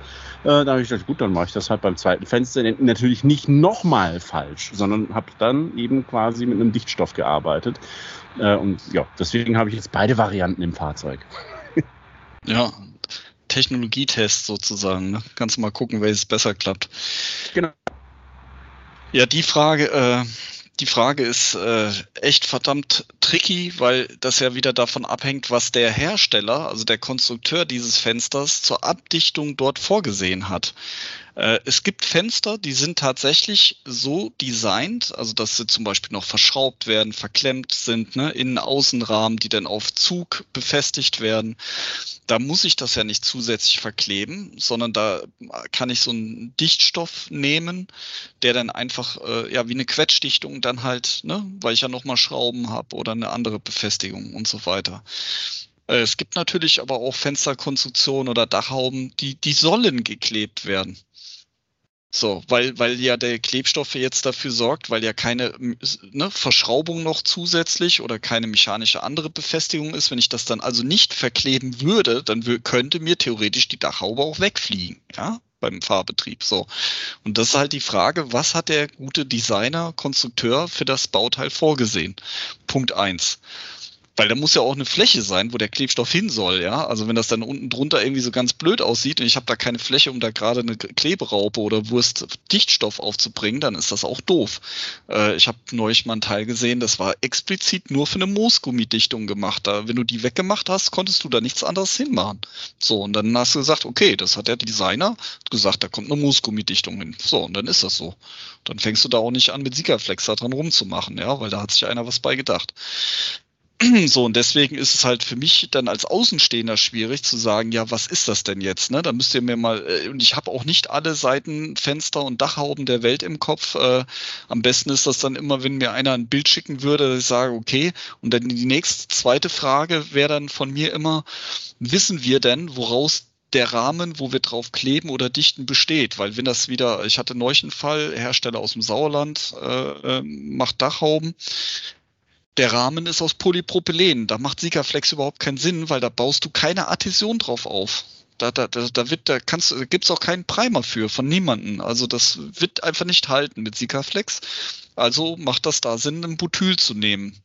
Äh, da habe ich gedacht, gut, dann mache ich das halt beim zweiten Fenster. Natürlich nicht nochmal falsch, sondern habe dann eben quasi mit einem Dichtstoff gearbeitet. Äh, und ja, deswegen habe ich jetzt beide Varianten im Fahrzeug. ja, Technologietest sozusagen. Ne? Kannst du mal gucken, welches besser klappt. Genau. Ja, die Frage, äh, die Frage ist äh, echt verdammt tricky, weil das ja wieder davon abhängt, was der Hersteller, also der Konstrukteur dieses Fensters zur Abdichtung dort vorgesehen hat. Äh, es gibt Fenster, die sind tatsächlich so designt, also dass sie zum Beispiel noch verschraubt werden, verklemmt sind, ne, Innen-Außenrahmen, die dann auf Zug befestigt werden. Da muss ich das ja nicht zusätzlich verkleben, sondern da kann ich so einen Dichtstoff nehmen, der dann einfach äh, ja wie eine Quetschdichtung dann halt, ne, weil ich ja nochmal Schrauben habe oder eine andere Befestigung und so weiter. Äh, es gibt natürlich aber auch Fensterkonstruktionen oder Dachhauben, die, die sollen geklebt werden. So, weil, weil ja der Klebstoff jetzt dafür sorgt, weil ja keine ne, Verschraubung noch zusätzlich oder keine mechanische andere Befestigung ist. Wenn ich das dann also nicht verkleben würde, dann könnte mir theoretisch die Dachhaube auch wegfliegen, ja, beim Fahrbetrieb. So. Und das ist halt die Frage, was hat der gute Designer, Konstrukteur für das Bauteil vorgesehen? Punkt eins. Weil da muss ja auch eine Fläche sein, wo der Klebstoff hin soll, ja. Also wenn das dann unten drunter irgendwie so ganz blöd aussieht und ich habe da keine Fläche, um da gerade eine Kleberaupe oder Wurst Dichtstoff aufzubringen, dann ist das auch doof. Äh, ich habe neulich mal einen Teil gesehen, das war explizit nur für eine Moosgummidichtung gemacht. Da, wenn du die weggemacht hast, konntest du da nichts anderes hinmachen. So, und dann hast du gesagt, okay, das hat der Designer gesagt, da kommt eine Moosgummidichtung hin. So, und dann ist das so. Dann fängst du da auch nicht an, mit Siegerflex da dran rumzumachen, ja, weil da hat sich einer was bei gedacht. So, und deswegen ist es halt für mich dann als Außenstehender schwierig zu sagen, ja, was ist das denn jetzt? Ne? Da müsst ihr mir mal, äh, und ich habe auch nicht alle Seitenfenster und Dachhauben der Welt im Kopf. Äh, am besten ist das dann immer, wenn mir einer ein Bild schicken würde, dass ich sage, okay, und dann die nächste zweite Frage wäre dann von mir immer, wissen wir denn, woraus der Rahmen, wo wir drauf kleben oder dichten, besteht. Weil wenn das wieder, ich hatte neulich einen Fall, Hersteller aus dem Sauerland äh, äh macht Dachhauben, der Rahmen ist aus Polypropylen. Da macht Sikaflex überhaupt keinen Sinn, weil da baust du keine Adhäsion drauf auf. Da, da, da, da wird, da kannst, gibt's auch keinen Primer für von niemanden. Also das wird einfach nicht halten mit Sikaflex. Also macht das da Sinn, ein Butyl zu nehmen.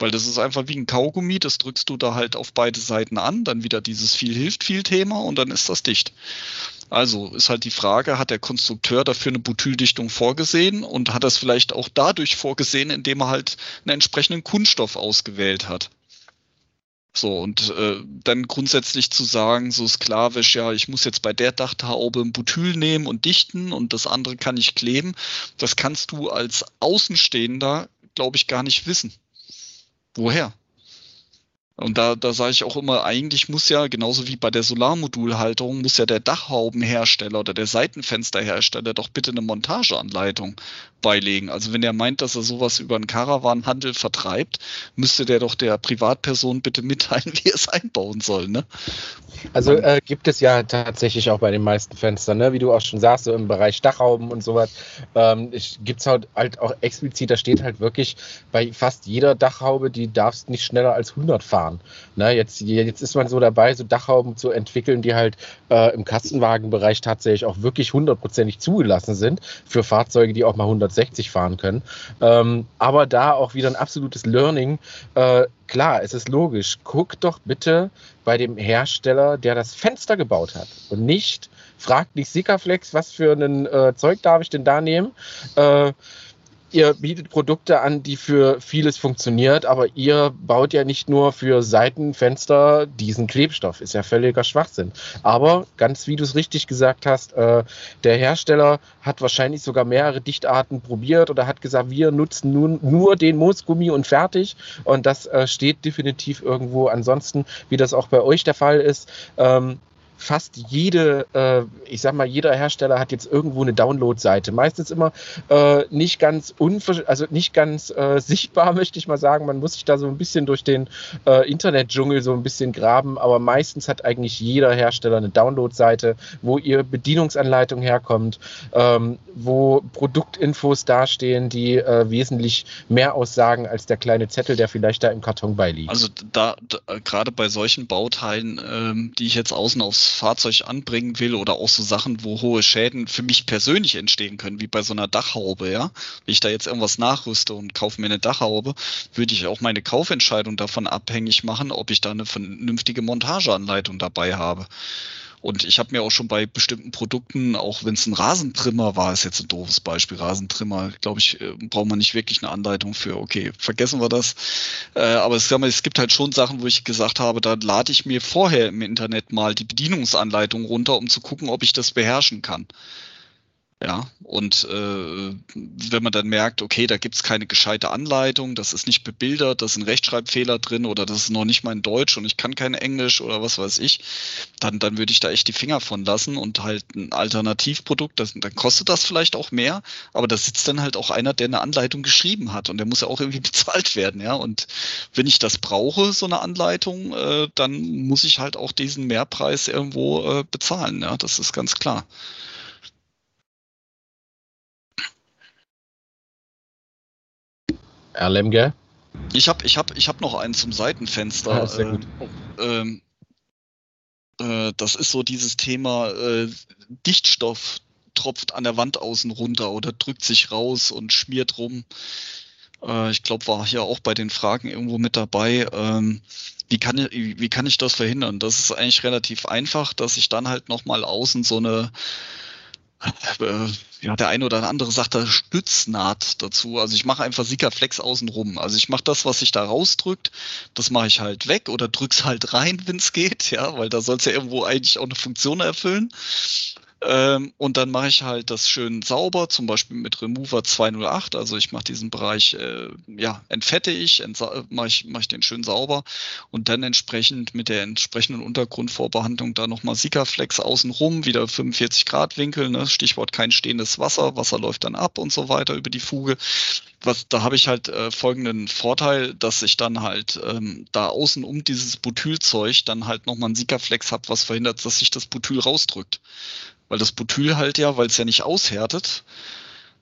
Weil das ist einfach wie ein Kaugummi, das drückst du da halt auf beide Seiten an, dann wieder dieses viel hilft viel Thema und dann ist das dicht. Also ist halt die Frage, hat der Konstrukteur dafür eine Butyldichtung vorgesehen und hat das vielleicht auch dadurch vorgesehen, indem er halt einen entsprechenden Kunststoff ausgewählt hat. So, und äh, dann grundsätzlich zu sagen, so sklavisch, ja, ich muss jetzt bei der Dachhaube ein Butyl nehmen und dichten und das andere kann ich kleben, das kannst du als Außenstehender, glaube ich, gar nicht wissen. Woher? Und da, da sage ich auch immer, eigentlich muss ja, genauso wie bei der Solarmodulhalterung, muss ja der Dachhaubenhersteller oder der Seitenfensterhersteller doch bitte eine Montageanleitung beilegen. Also wenn er meint, dass er sowas über einen Caravanhandel vertreibt, müsste der doch der Privatperson bitte mitteilen, wie er es einbauen soll. Ne? Also äh, gibt es ja tatsächlich auch bei den meisten Fenstern, ne? wie du auch schon sagst, so im Bereich Dachhauben und sowas, ähm, gibt es halt, halt auch explizit, da steht halt wirklich bei fast jeder Dachhaube, die darfst nicht schneller als 100 fahren. Ne? Jetzt, jetzt ist man so dabei, so Dachhauben zu entwickeln, die halt äh, im Kastenwagenbereich tatsächlich auch wirklich hundertprozentig zugelassen sind für Fahrzeuge, die auch mal 100 160 fahren können. Ähm, aber da auch wieder ein absolutes Learning. Äh, klar, es ist logisch. Guck doch bitte bei dem Hersteller, der das Fenster gebaut hat und nicht, fragt nicht Sikaflex, was für ein äh, Zeug darf ich denn da nehmen. Äh, ihr bietet Produkte an, die für vieles funktioniert, aber ihr baut ja nicht nur für Seitenfenster diesen Klebstoff. Ist ja völliger Schwachsinn. Aber ganz wie du es richtig gesagt hast, äh, der Hersteller hat wahrscheinlich sogar mehrere Dichtarten probiert oder hat gesagt, wir nutzen nun nur den Moosgummi und fertig. Und das äh, steht definitiv irgendwo. Ansonsten, wie das auch bei euch der Fall ist, ähm, fast jede, äh, ich sag mal, jeder Hersteller hat jetzt irgendwo eine Download-Seite. Meistens immer äh, nicht ganz also nicht ganz äh, sichtbar, möchte ich mal sagen. Man muss sich da so ein bisschen durch den äh, Internetdschungel so ein bisschen graben, aber meistens hat eigentlich jeder Hersteller eine Download-Seite, wo ihr Bedienungsanleitung herkommt, ähm, wo Produktinfos dastehen, die äh, wesentlich mehr aussagen als der kleine Zettel, der vielleicht da im Karton beiliegt. Also da, da gerade bei solchen Bauteilen, ähm, die ich jetzt außen aufs Fahrzeug anbringen will oder auch so Sachen, wo hohe Schäden für mich persönlich entstehen können, wie bei so einer Dachhaube, ja. Wenn ich da jetzt irgendwas nachrüste und kaufe mir eine Dachhaube, würde ich auch meine Kaufentscheidung davon abhängig machen, ob ich da eine vernünftige Montageanleitung dabei habe. Und ich habe mir auch schon bei bestimmten Produkten, auch wenn es ein Rasentrimmer war, ist jetzt ein doofes Beispiel, Rasentrimmer, glaube ich, äh, braucht man nicht wirklich eine Anleitung für. Okay, vergessen wir das. Äh, aber es, es gibt halt schon Sachen, wo ich gesagt habe, da lade ich mir vorher im Internet mal die Bedienungsanleitung runter, um zu gucken, ob ich das beherrschen kann. Ja, und äh, wenn man dann merkt, okay, da gibt's keine gescheite Anleitung, das ist nicht bebildert, da sind Rechtschreibfehler drin oder das ist noch nicht mein Deutsch und ich kann kein Englisch oder was weiß ich, dann, dann würde ich da echt die Finger von lassen und halt ein Alternativprodukt, das, dann kostet das vielleicht auch mehr, aber da sitzt dann halt auch einer, der eine Anleitung geschrieben hat und der muss ja auch irgendwie bezahlt werden, ja. Und wenn ich das brauche, so eine Anleitung, äh, dann muss ich halt auch diesen Mehrpreis irgendwo äh, bezahlen, ja, das ist ganz klar. Erlemge? Ich habe ich hab, ich hab noch einen zum Seitenfenster. Ja, sehr gut. Ähm, äh, das ist so dieses Thema äh, Dichtstoff tropft an der Wand außen runter oder drückt sich raus und schmiert rum. Äh, ich glaube, war hier auch bei den Fragen irgendwo mit dabei. Ähm, wie, kann, wie kann ich das verhindern? Das ist eigentlich relativ einfach, dass ich dann halt nochmal außen so eine ja, der eine oder andere sagt da Stütznaht dazu. Also ich mache einfach Sikaflex außenrum. Also ich mache das, was sich da rausdrückt, das mache ich halt weg oder drück's halt rein, wenn es geht, ja, weil da soll es ja irgendwo eigentlich auch eine Funktion erfüllen. Ähm, und dann mache ich halt das schön sauber, zum Beispiel mit Remover 208. Also ich mache diesen Bereich, äh, ja, entfette ich, mache ich, mach ich den schön sauber und dann entsprechend mit der entsprechenden Untergrundvorbehandlung da nochmal Sikaflex außenrum, wieder 45 Grad Winkel, ne? Stichwort kein stehendes Wasser, Wasser läuft dann ab und so weiter über die Fuge. Was, da habe ich halt äh, folgenden Vorteil, dass ich dann halt ähm, da außen um dieses Butylzeug dann halt nochmal ein Sikaflex habe, was verhindert, dass sich das Butyl rausdrückt weil das Butyl halt ja, weil es ja nicht aushärtet,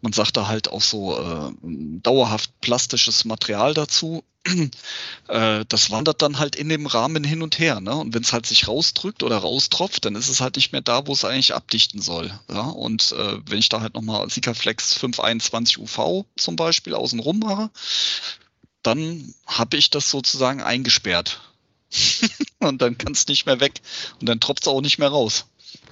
man sagt da halt auch so äh, dauerhaft plastisches Material dazu. äh, das wandert dann halt in dem Rahmen hin und her. Ne? Und wenn es halt sich rausdrückt oder raustropft, dann ist es halt nicht mehr da, wo es eigentlich abdichten soll. Ja? Und äh, wenn ich da halt nochmal Sikaflex 521 UV zum Beispiel außenrum mache, dann habe ich das sozusagen eingesperrt. und dann kann es nicht mehr weg. Und dann tropft es auch nicht mehr raus.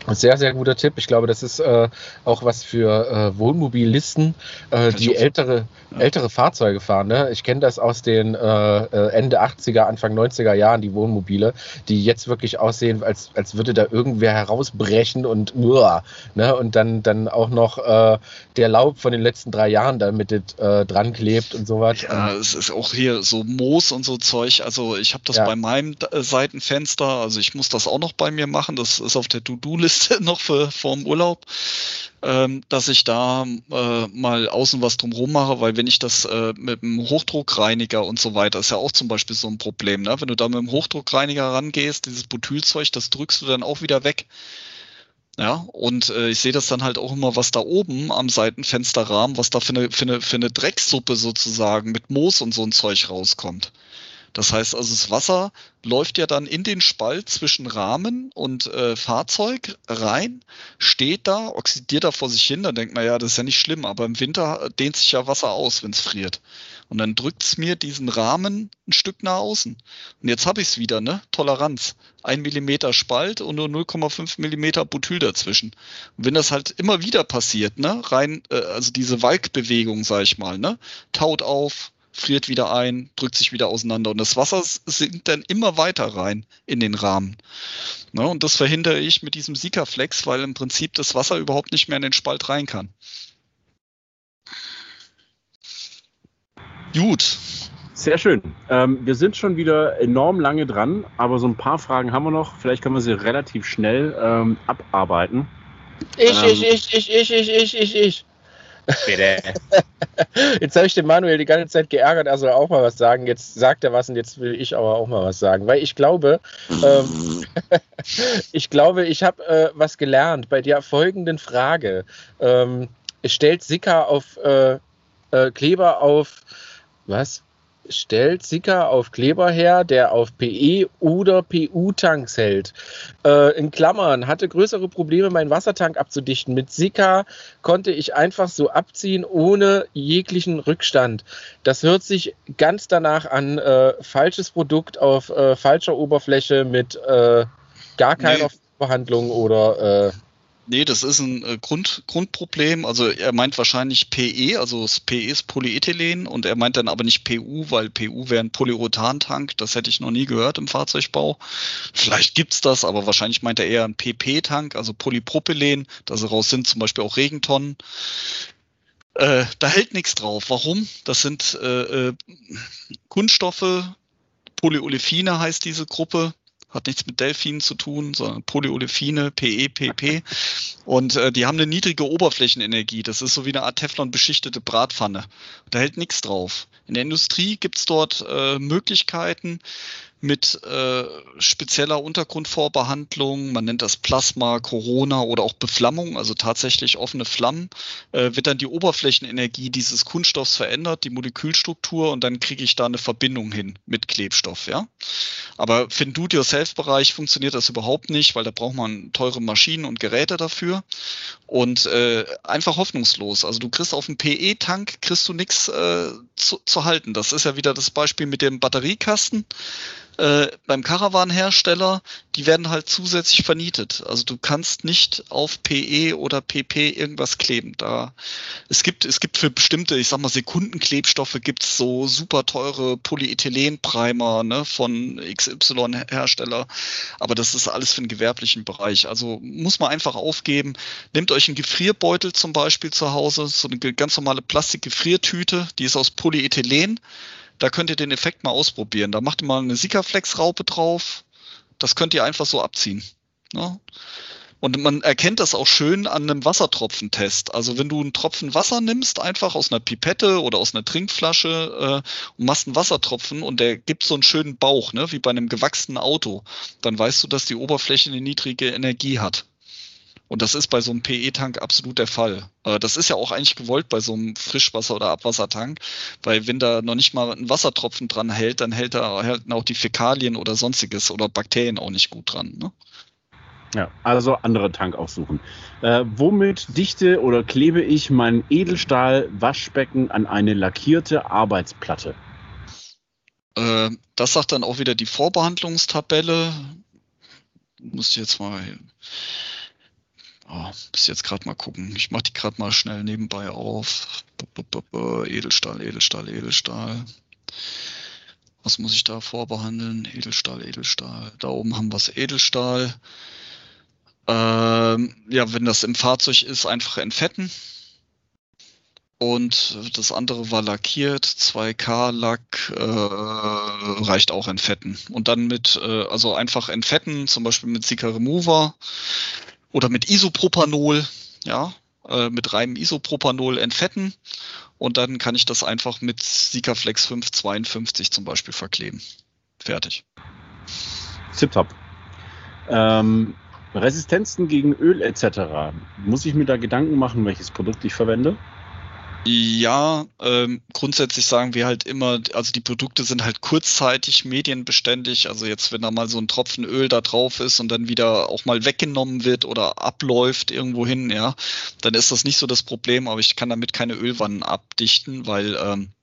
Sehr, sehr guter Tipp. Ich glaube, das ist äh, auch was für äh, Wohnmobillisten, äh, die ältere, ja. ältere Fahrzeuge fahren. Ne? Ich kenne das aus den äh, äh, Ende 80er, Anfang 90er Jahren, die Wohnmobile, die jetzt wirklich aussehen, als, als würde da irgendwer herausbrechen und uah, ne? und dann, dann auch noch äh, der Laub von den letzten drei Jahren da mit dran klebt und sowas. Ja, es ist auch hier so Moos und so Zeug. Also ich habe das ja. bei meinem Seitenfenster, also ich muss das auch noch bei mir machen. Das ist auf der To-Do-Liste Liste noch für vorm Urlaub, ähm, dass ich da äh, mal außen was drumherum mache, weil wenn ich das äh, mit dem Hochdruckreiniger und so weiter, ist ja auch zum Beispiel so ein Problem, ne? Wenn du da mit dem Hochdruckreiniger rangehst, dieses Butylzeug, das drückst du dann auch wieder weg. Ja, und äh, ich sehe das dann halt auch immer, was da oben am Seitenfensterrahmen, was da für eine, für eine, für eine Drecksuppe sozusagen mit Moos und so ein Zeug rauskommt. Das heißt also, das Wasser läuft ja dann in den Spalt zwischen Rahmen und äh, Fahrzeug rein, steht da, oxidiert da vor sich hin, dann denkt man ja, das ist ja nicht schlimm, aber im Winter dehnt sich ja Wasser aus, wenn es friert. Und dann drückt es mir diesen Rahmen ein Stück nach außen. Und jetzt habe ich es wieder, ne? Toleranz. Ein Millimeter Spalt und nur 0,5 Millimeter Butyl dazwischen. Und wenn das halt immer wieder passiert, ne? Rein, äh, also diese Walkbewegung, sag ich mal, ne? Taut auf, friert wieder ein, drückt sich wieder auseinander und das Wasser sinkt dann immer weiter rein in den Rahmen. Ne, und das verhindere ich mit diesem Sikaflex, weil im Prinzip das Wasser überhaupt nicht mehr in den Spalt rein kann. Gut. Sehr schön. Ähm, wir sind schon wieder enorm lange dran, aber so ein paar Fragen haben wir noch. Vielleicht können wir sie relativ schnell ähm, abarbeiten. Ich, ähm, ich, ich, ich, ich, ich, ich, ich, ich. Bitte. Jetzt habe ich den Manuel die ganze Zeit geärgert, er soll auch mal was sagen. Jetzt sagt er was und jetzt will ich aber auch mal was sagen. Weil ich glaube, ähm, ich glaube, ich habe äh, was gelernt bei der folgenden Frage. Ähm, stellt Sika auf äh, äh, Kleber auf was? Stellt Sika auf Kleber her, der auf PE oder PU-Tanks hält. Äh, in Klammern, hatte größere Probleme, meinen Wassertank abzudichten. Mit Sika konnte ich einfach so abziehen, ohne jeglichen Rückstand. Das hört sich ganz danach an, äh, falsches Produkt auf äh, falscher Oberfläche mit äh, gar keiner nee. Behandlung oder äh, Nee, das ist ein äh, Grund, Grundproblem. Also er meint wahrscheinlich PE, also das PE ist Polyethylen und er meint dann aber nicht PU, weil PU wäre ein Polyurethan-Tank. Das hätte ich noch nie gehört im Fahrzeugbau. Vielleicht gibt's das, aber wahrscheinlich meint er eher ein PP-Tank, also Polypropylen. Daraus sind zum Beispiel auch Regentonnen. Äh, da hält nichts drauf. Warum? Das sind äh, äh, Kunststoffe, Polyolefine heißt diese Gruppe hat nichts mit Delfinen zu tun, sondern Polyolefine, PE, PP. Und äh, die haben eine niedrige Oberflächenenergie. Das ist so wie eine Art Teflon beschichtete Bratpfanne. Da hält nichts drauf. In der Industrie gibt's dort äh, Möglichkeiten, mit äh, spezieller Untergrundvorbehandlung, man nennt das Plasma, Corona oder auch Beflammung, also tatsächlich offene Flammen, äh, wird dann die Oberflächenenergie dieses Kunststoffs verändert, die Molekülstruktur und dann kriege ich da eine Verbindung hin mit Klebstoff, ja. Aber für den Do-it-yourself-Bereich funktioniert das überhaupt nicht, weil da braucht man teure Maschinen und Geräte dafür und äh, einfach hoffnungslos. Also du kriegst auf dem PE-Tank kriegst du nichts äh, zu, zu halten. Das ist ja wieder das Beispiel mit dem Batteriekasten äh, beim Caravan-Hersteller, die werden halt zusätzlich vernietet. Also du kannst nicht auf PE oder PP irgendwas kleben. Da es gibt es gibt für bestimmte, ich sag mal Sekundenklebstoffe gibt's so super teure Polyethylenprimer ne, von XY-Hersteller, aber das ist alles für den gewerblichen Bereich. Also muss man einfach aufgeben. Nehmt euch einen Gefrierbeutel zum Beispiel zu Hause, so eine ganz normale Plastikgefriertüte, die ist aus Polyethylen. Da könnt ihr den Effekt mal ausprobieren. Da macht ihr mal eine Sikaflex-Raupe drauf. Das könnt ihr einfach so abziehen. Ne? Und man erkennt das auch schön an einem Wassertropfentest. Also wenn du einen Tropfen Wasser nimmst, einfach aus einer Pipette oder aus einer Trinkflasche äh, und machst einen Wassertropfen und der gibt so einen schönen Bauch, ne, wie bei einem gewachsenen Auto, dann weißt du, dass die Oberfläche eine niedrige Energie hat. Und das ist bei so einem PE-Tank absolut der Fall. Äh, das ist ja auch eigentlich gewollt bei so einem Frischwasser- oder Abwassertank, weil wenn da noch nicht mal ein Wassertropfen dran hält, dann hält da halten auch die Fäkalien oder sonstiges oder Bakterien auch nicht gut dran. Ne? Ja, also andere Tank aufsuchen. Äh, womit dichte oder klebe ich mein Edelstahl-Waschbecken an eine lackierte Arbeitsplatte? Äh, das sagt dann auch wieder die Vorbehandlungstabelle. Muss ich jetzt mal Oh, bis jetzt gerade mal gucken. Ich mache die gerade mal schnell nebenbei auf. Edelstahl, Edelstahl, Edelstahl. Was muss ich da vorbehandeln? Edelstahl, Edelstahl. Da oben haben wir es Edelstahl. Ähm, ja, wenn das im Fahrzeug ist, einfach entfetten. Und das andere war lackiert, 2K-Lack äh, reicht auch entfetten. Und dann mit, äh, also einfach entfetten, zum Beispiel mit Sika Remover oder mit Isopropanol, ja, äh, mit reinem Isopropanol entfetten. Und dann kann ich das einfach mit Sikaflex 552 zum Beispiel verkleben. Fertig. Zip-top. Ähm, Resistenzen gegen Öl etc. Muss ich mir da Gedanken machen, welches Produkt ich verwende? Ja, ähm, grundsätzlich sagen wir halt immer, also die Produkte sind halt kurzzeitig medienbeständig. Also jetzt, wenn da mal so ein Tropfen Öl da drauf ist und dann wieder auch mal weggenommen wird oder abläuft irgendwo hin, ja, dann ist das nicht so das Problem, aber ich kann damit keine Ölwannen abdichten, weil ähm,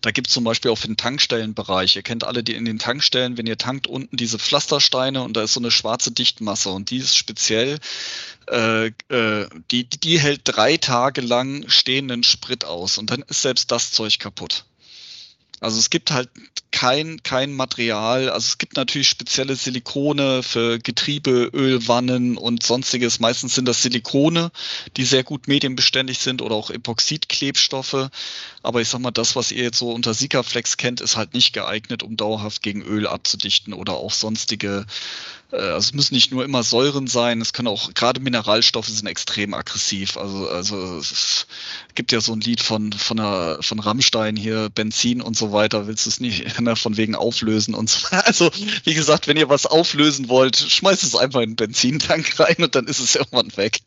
da gibt es zum Beispiel auch für den Tankstellenbereich. Ihr kennt alle die in den Tankstellen, wenn ihr tankt unten diese Pflastersteine und da ist so eine schwarze Dichtmasse und die ist speziell, äh, äh, die, die hält drei Tage lang stehenden Sprit aus und dann ist selbst das Zeug kaputt. Also es gibt halt kein, kein Material, also es gibt natürlich spezielle Silikone für Getriebe, Ölwannen und sonstiges. Meistens sind das Silikone, die sehr gut medienbeständig sind oder auch Epoxidklebstoffe. Aber ich sag mal, das, was ihr jetzt so unter Sikaflex kennt, ist halt nicht geeignet, um dauerhaft gegen Öl abzudichten oder auch sonstige also es müssen nicht nur immer Säuren sein, es können auch, gerade Mineralstoffe sind extrem aggressiv. Also, also es gibt ja so ein Lied von, von, der, von Rammstein hier, Benzin und so weiter, willst du es nicht ne, von wegen auflösen und so. Also, wie gesagt, wenn ihr was auflösen wollt, schmeißt es einfach in den Benzintank rein und dann ist es irgendwann weg.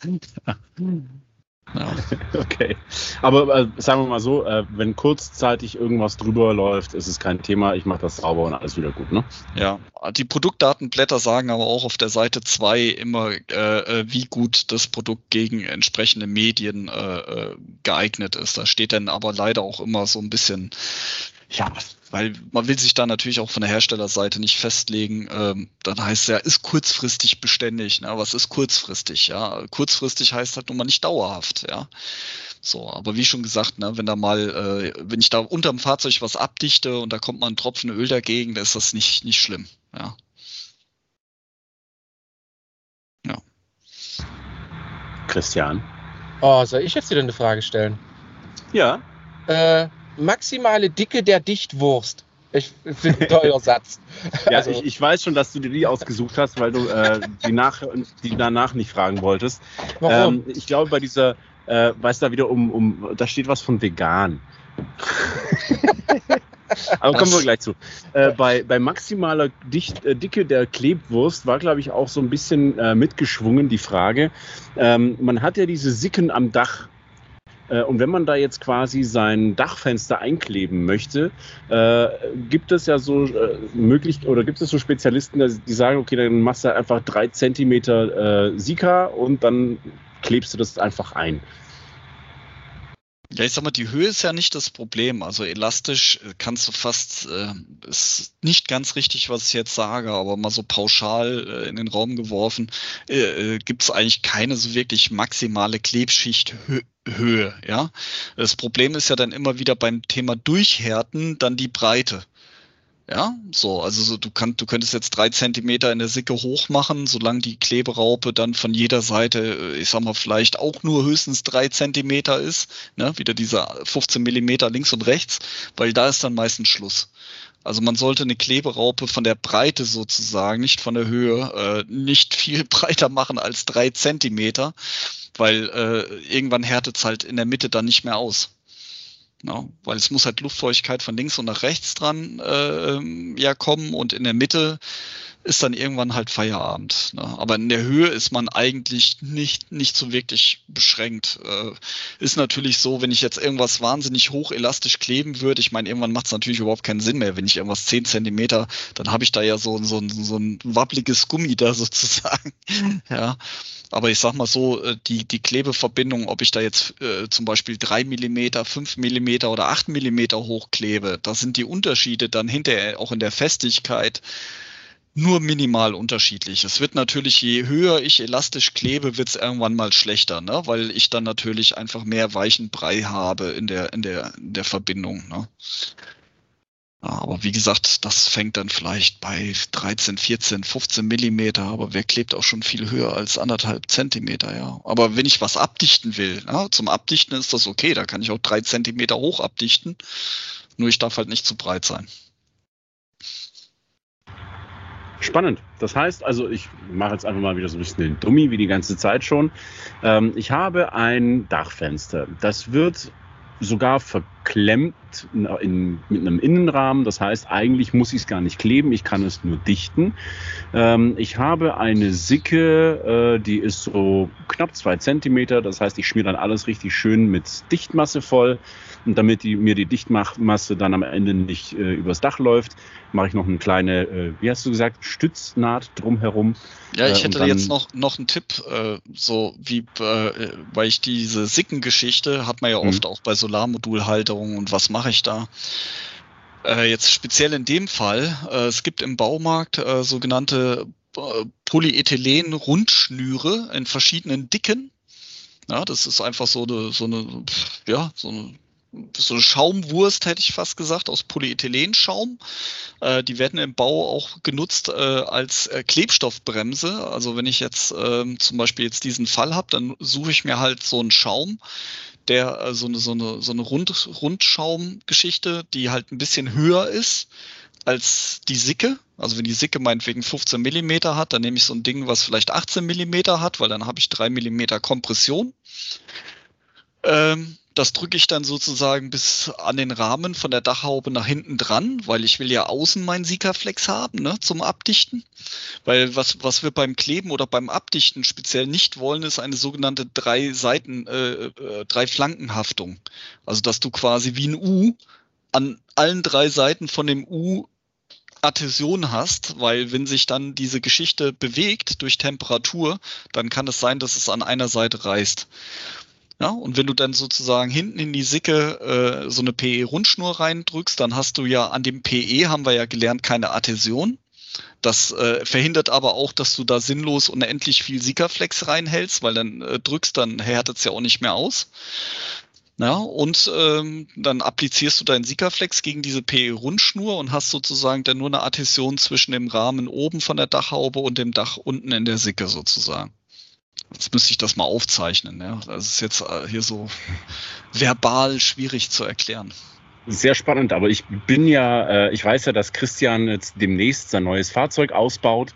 Ja. Okay. Aber äh, sagen wir mal so, äh, wenn kurzzeitig irgendwas drüber läuft, ist es kein Thema. Ich mache das sauber und alles wieder gut, ne? Ja, die Produktdatenblätter sagen aber auch auf der Seite 2 immer, äh, äh, wie gut das Produkt gegen entsprechende Medien äh, äh, geeignet ist. Da steht dann aber leider auch immer so ein bisschen, ja, weil man will sich da natürlich auch von der Herstellerseite nicht festlegen. Ähm, dann heißt es ja, ist kurzfristig beständig. Ne? Was ist kurzfristig? Ja, kurzfristig heißt halt nun mal nicht dauerhaft. Ja, so. Aber wie schon gesagt, ne, wenn da mal, äh, wenn ich da unterm Fahrzeug was abdichte und da kommt mal ein Tropfen Öl dagegen, dann ist das nicht nicht schlimm. Ja. Ja. Christian. Oh, soll ich jetzt wieder eine Frage stellen? Ja. Äh, maximale Dicke der Dichtwurst. Ich finde ein teurer Satz. Ja, also, ich, ich, weiß schon, dass du dir die ausgesucht hast, weil du äh, die, nach, die danach nicht fragen wolltest. Warum? Ähm, ich glaube, bei dieser, äh, weiß da wieder um, um, da steht was von vegan. Aber kommen wir gleich zu. Äh, bei, bei maximaler Dicht, äh, Dicke der Klebwurst war, glaube ich, auch so ein bisschen äh, mitgeschwungen die Frage. Ähm, man hat ja diese Sicken am Dach und wenn man da jetzt quasi sein Dachfenster einkleben möchte, äh, gibt es ja so äh, möglich oder gibt es so Spezialisten, die sagen, okay, dann machst du einfach drei Zentimeter äh, Sika und dann klebst du das einfach ein. Ja, ich sag mal, die Höhe ist ja nicht das Problem. Also elastisch kannst du fast, äh, ist nicht ganz richtig, was ich jetzt sage, aber mal so pauschal äh, in den Raum geworfen, äh, äh gibt es eigentlich keine so wirklich maximale Klebschichthöhe. Ja, das Problem ist ja dann immer wieder beim Thema Durchhärten dann die Breite. Ja, so, also so, du, kannst, du könntest jetzt drei Zentimeter in der Sicke hoch machen, solange die Kleberaupe dann von jeder Seite, äh, ich sag mal, vielleicht auch nur höchstens drei Zentimeter ist, ne, wieder dieser 15 Millimeter links und rechts, weil da ist dann meistens Schluss. Also man sollte eine Kleberaupe von der Breite sozusagen, nicht von der Höhe, äh, nicht viel breiter machen als drei Zentimeter, weil äh, irgendwann härtet es halt in der Mitte dann nicht mehr aus. Ja, weil es muss halt Luftfeuchtigkeit von links und nach rechts dran äh, ja kommen und in der Mitte ist dann irgendwann halt Feierabend. Ne? Aber in der Höhe ist man eigentlich nicht, nicht so wirklich beschränkt. Äh, ist natürlich so, wenn ich jetzt irgendwas wahnsinnig hoch elastisch kleben würde, ich meine, irgendwann macht es natürlich überhaupt keinen Sinn mehr. Wenn ich irgendwas 10 Zentimeter, dann habe ich da ja so, so, so ein wabbliges Gummi da sozusagen. ja. Aber ich sag mal so, äh, die, die Klebeverbindung, ob ich da jetzt äh, zum Beispiel drei Millimeter, fünf Millimeter oder acht Millimeter hochklebe, da sind die Unterschiede dann hinterher auch in der Festigkeit nur minimal unterschiedlich. Es wird natürlich, je höher ich elastisch klebe, wird es irgendwann mal schlechter, ne? weil ich dann natürlich einfach mehr weichen Brei habe in der, in der, in der Verbindung. Ne? Aber wie gesagt, das fängt dann vielleicht bei 13, 14, 15 Millimeter, aber wer klebt auch schon viel höher als anderthalb Zentimeter, ja. Aber wenn ich was abdichten will, ja, zum Abdichten ist das okay, da kann ich auch drei Zentimeter hoch abdichten, nur ich darf halt nicht zu breit sein. Spannend. Das heißt, also ich mache jetzt einfach mal wieder so ein bisschen den Dummy, wie die ganze Zeit schon. Ähm, ich habe ein Dachfenster. Das wird sogar verklemmt in, mit einem Innenrahmen. Das heißt, eigentlich muss ich es gar nicht kleben, ich kann es nur dichten. Ähm, ich habe eine Sicke, äh, die ist so knapp zwei Zentimeter. Das heißt, ich schmiere dann alles richtig schön mit Dichtmasse voll. Und damit die, mir die Dichtmasse dann am Ende nicht äh, übers Dach läuft, mache ich noch eine kleine, äh, wie hast du gesagt, Stütznaht drumherum. Ja, ich äh, hätte jetzt noch, noch einen Tipp, äh, so wie, äh, weil ich diese Sickengeschichte hat man ja oft mhm. auch bei Solarmodulhalterungen und was mache ich da? Äh, jetzt speziell in dem Fall, äh, es gibt im Baumarkt sogenannte Polyethylen-Rundschnüre in verschiedenen Dicken. Ja, das ist einfach so eine, so eine, ja, so eine so eine Schaumwurst, hätte ich fast gesagt, aus Polyethylenschaum. Äh, die werden im Bau auch genutzt äh, als äh, Klebstoffbremse. Also wenn ich jetzt ähm, zum Beispiel jetzt diesen Fall habe, dann suche ich mir halt so einen Schaum, der äh, so eine, so eine, so eine Rund, Rundschaumgeschichte, die halt ein bisschen höher ist als die Sicke. Also wenn die Sicke meinetwegen 15 Millimeter hat, dann nehme ich so ein Ding, was vielleicht 18 Millimeter hat, weil dann habe ich drei Millimeter Kompression. Ähm, das drücke ich dann sozusagen bis an den Rahmen von der Dachhaube nach hinten dran, weil ich will ja außen meinen Sikaflex haben, ne, zum Abdichten. Weil was, was wir beim Kleben oder beim Abdichten speziell nicht wollen, ist eine sogenannte drei Seiten, äh, äh, drei Flankenhaftung. Also dass du quasi wie ein U an allen drei Seiten von dem U Adhäsion hast, weil wenn sich dann diese Geschichte bewegt durch Temperatur, dann kann es sein, dass es an einer Seite reißt. Ja, und wenn du dann sozusagen hinten in die Sicke äh, so eine PE-Rundschnur reindrückst, dann hast du ja an dem PE, haben wir ja gelernt, keine Adhäsion. Das äh, verhindert aber auch, dass du da sinnlos unendlich viel Sikaflex reinhältst, weil dann äh, drückst, dann härtet es ja auch nicht mehr aus. Ja, und ähm, dann applizierst du deinen Sikaflex gegen diese PE-Rundschnur und hast sozusagen dann nur eine Adhäsion zwischen dem Rahmen oben von der Dachhaube und dem Dach unten in der Sicke sozusagen. Jetzt müsste ich das mal aufzeichnen. Ja? Das ist jetzt äh, hier so verbal schwierig zu erklären. Sehr spannend, aber ich bin ja, äh, ich weiß ja, dass Christian jetzt demnächst sein neues Fahrzeug ausbaut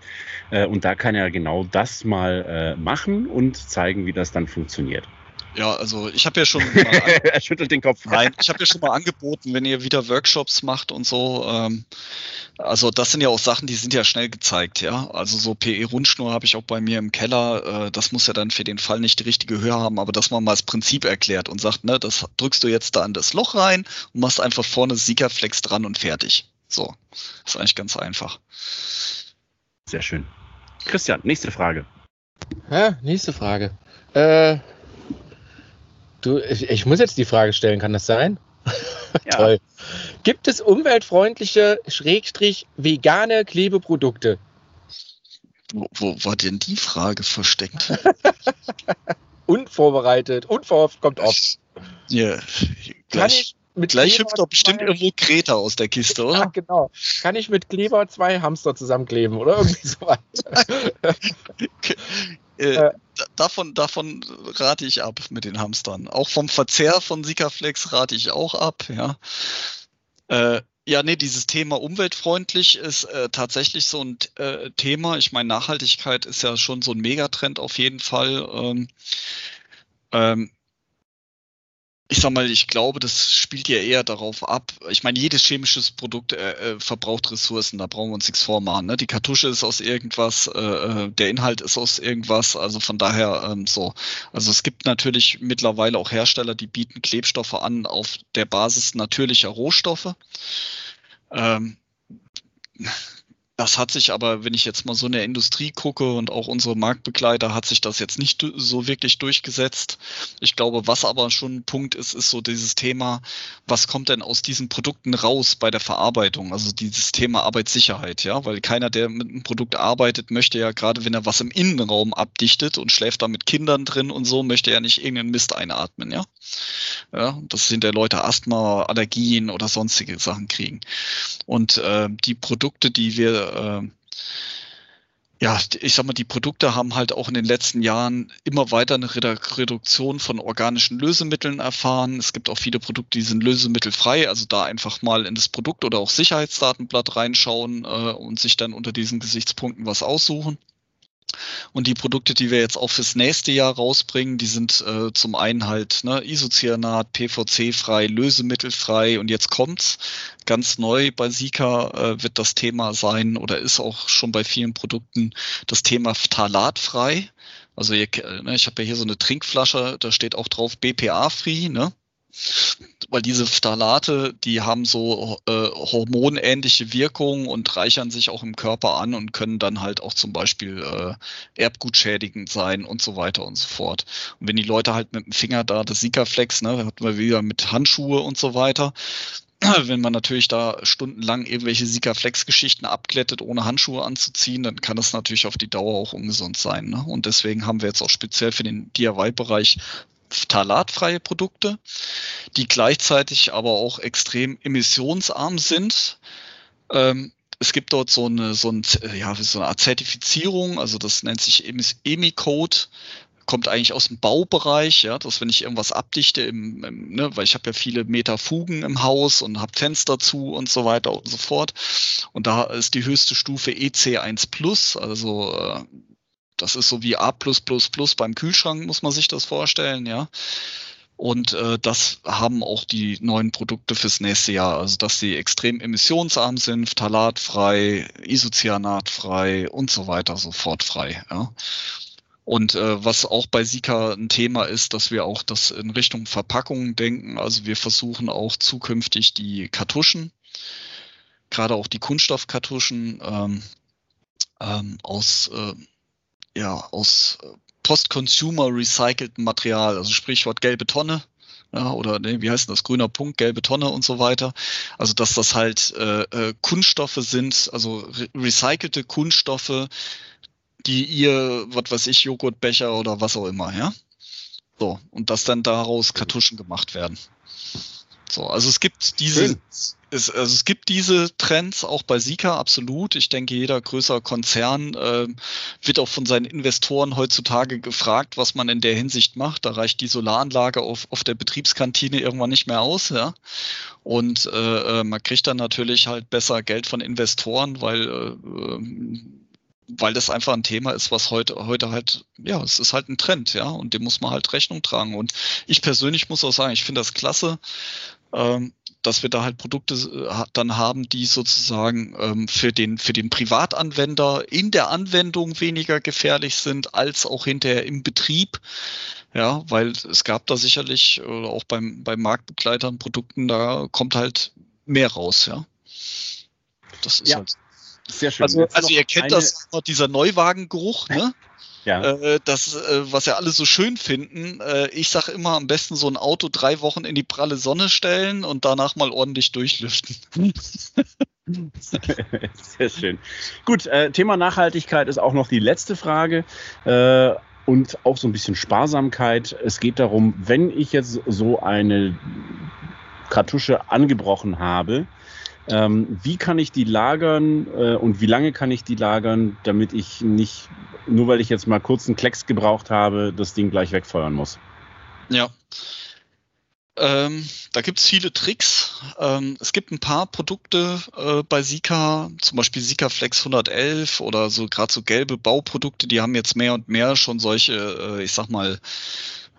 äh, und da kann er genau das mal machen und zeigen, wie das dann funktioniert. Ja, also ich habe ja schon. er schüttelt den Kopf. Nein, ich habe ja schon mal angeboten, wenn ihr wieder Workshops macht und so. Ähm, also das sind ja auch Sachen, die sind ja schnell gezeigt, ja. Also so PE-Rundschnur habe ich auch bei mir im Keller. Äh, das muss ja dann für den Fall nicht die richtige Höhe haben, aber dass man mal das Prinzip erklärt und sagt, ne, das drückst du jetzt da in das Loch rein und machst einfach vorne Siegerflex dran und fertig. So, ist eigentlich ganz einfach. Sehr schön. Christian, nächste Frage. Ja, nächste Frage. Äh, Du, ich, ich, muss jetzt die Frage stellen, kann das sein? Ja. Toll. Gibt es umweltfreundliche, schrägstrich vegane Klebeprodukte? Wo, wo war denn die Frage versteckt? Unvorbereitet, unverhofft kommt oft. Ja, gleich, gleich hüpft doch bestimmt irgendwo Kreta aus der Kiste, oder? Ja, genau. Kann ich mit Kleber zwei Hamster zusammenkleben oder irgendwie sowas? Äh, äh, davon, davon rate ich ab mit den Hamstern. Auch vom Verzehr von Sikaflex rate ich auch ab, ja. Äh, ja, nee, dieses Thema umweltfreundlich ist äh, tatsächlich so ein äh, Thema. Ich meine, Nachhaltigkeit ist ja schon so ein Megatrend auf jeden Fall. Ähm, ähm, ich sag mal, ich glaube, das spielt ja eher darauf ab. Ich meine, jedes chemisches Produkt äh, äh, verbraucht Ressourcen, da brauchen wir uns nichts vormachen. Ne? Die Kartusche ist aus irgendwas, äh, äh, der Inhalt ist aus irgendwas, also von daher ähm, so. Also es gibt natürlich mittlerweile auch Hersteller, die bieten Klebstoffe an auf der Basis natürlicher Rohstoffe. Ähm, Das hat sich aber, wenn ich jetzt mal so in der Industrie gucke und auch unsere Marktbegleiter, hat sich das jetzt nicht so wirklich durchgesetzt. Ich glaube, was aber schon ein Punkt ist, ist so dieses Thema, was kommt denn aus diesen Produkten raus bei der Verarbeitung? Also dieses Thema Arbeitssicherheit, ja, weil keiner, der mit einem Produkt arbeitet, möchte ja gerade, wenn er was im Innenraum abdichtet und schläft da mit Kindern drin und so, möchte er nicht irgendeinen Mist einatmen, ja. Ja, das sind der Leute Asthma, Allergien oder sonstige Sachen kriegen. Und äh, die Produkte, die wir äh, ja, ich sag mal, die Produkte haben halt auch in den letzten Jahren immer weiter eine Reduktion von organischen Lösemitteln erfahren. Es gibt auch viele Produkte, die sind lösemittelfrei, also da einfach mal in das Produkt oder auch Sicherheitsdatenblatt reinschauen äh, und sich dann unter diesen Gesichtspunkten was aussuchen. Und die Produkte, die wir jetzt auch fürs nächste Jahr rausbringen, die sind äh, zum einen halt ne, Isocyanat, PVC-frei, lösemittelfrei und jetzt kommt's ganz neu bei Sika äh, wird das Thema sein oder ist auch schon bei vielen Produkten das Thema Phthalatfrei. Also ihr, ne, ich habe ja hier so eine Trinkflasche, da steht auch drauf BPA-free, ne? Weil diese Phthalate, die haben so äh, hormonähnliche Wirkungen und reichern sich auch im Körper an und können dann halt auch zum Beispiel äh, erbgutschädigend sein und so weiter und so fort. Und wenn die Leute halt mit dem Finger da das Sikaflex, ne, hatten wir wieder mit Handschuhe und so weiter, wenn man natürlich da stundenlang irgendwelche Sikaflex-Geschichten abglättet, ohne Handschuhe anzuziehen, dann kann das natürlich auf die Dauer auch ungesund sein. Ne? Und deswegen haben wir jetzt auch speziell für den DIY-Bereich phthalatfreie Produkte, die gleichzeitig aber auch extrem emissionsarm sind. Ähm, es gibt dort so eine, so, ein, ja, so eine Art Zertifizierung, also das nennt sich EMI-Code, kommt eigentlich aus dem Baubereich, ja, dass wenn ich irgendwas abdichte, im, im, ne, weil ich habe ja viele Meter Fugen im Haus und habe Fenster zu und so weiter und so fort. Und da ist die höchste Stufe EC1 Plus, also äh, das ist so wie A beim Kühlschrank, muss man sich das vorstellen, ja. Und äh, das haben auch die neuen Produkte fürs nächste Jahr. Also dass sie extrem emissionsarm sind, phthalatfrei, isocyanatfrei und so weiter, sofort frei. Ja. Und äh, was auch bei Sika ein Thema ist, dass wir auch das in Richtung Verpackungen denken. Also wir versuchen auch zukünftig die Kartuschen, gerade auch die Kunststoffkartuschen ähm, ähm, aus äh, ja, aus äh, Post-Consumer recyceltem Material, also Sprichwort gelbe Tonne, ja, oder nee, wie heißt das, grüner Punkt, gelbe Tonne und so weiter. Also dass das halt äh, äh, Kunststoffe sind, also re recycelte Kunststoffe, die ihr, was weiß ich, Joghurtbecher oder was auch immer, ja. So, und dass dann daraus Kartuschen gemacht werden. So, also es gibt diese, es, also es gibt diese Trends auch bei Sika absolut. Ich denke, jeder größere Konzern äh, wird auch von seinen Investoren heutzutage gefragt, was man in der Hinsicht macht. Da reicht die Solaranlage auf, auf der Betriebskantine irgendwann nicht mehr aus, ja. Und äh, äh man kriegt dann natürlich halt besser Geld von Investoren, weil äh, weil das einfach ein Thema ist, was heute, heute halt, ja, es ist halt ein Trend, ja, und dem muss man halt Rechnung tragen. Und ich persönlich muss auch sagen, ich finde das klasse, ähm, dass wir da halt Produkte äh, dann haben, die sozusagen ähm, für, den, für den Privatanwender in der Anwendung weniger gefährlich sind, als auch hinterher im Betrieb. Ja, weil es gab da sicherlich, oder auch beim, bei Marktbegleitern Produkten, da kommt halt mehr raus, ja. Das ist ja. halt. Sehr schön. Also, also ihr kennt eine... das, dieser Neuwagengeruch, ne? Ja. Äh, das, äh, was ja alle so schön finden. Äh, ich sage immer, am besten so ein Auto drei Wochen in die pralle Sonne stellen und danach mal ordentlich durchlüften. Sehr schön. Gut, äh, Thema Nachhaltigkeit ist auch noch die letzte Frage. Äh, und auch so ein bisschen Sparsamkeit. Es geht darum, wenn ich jetzt so eine Kartusche angebrochen habe, ähm, wie kann ich die lagern äh, und wie lange kann ich die lagern, damit ich nicht, nur weil ich jetzt mal kurz einen Klecks gebraucht habe, das Ding gleich wegfeuern muss? Ja. Ähm, da gibt es viele Tricks. Ähm, es gibt ein paar Produkte äh, bei Sika, zum Beispiel Sika Flex 111 oder so gerade so gelbe Bauprodukte, die haben jetzt mehr und mehr schon solche, äh, ich sag mal,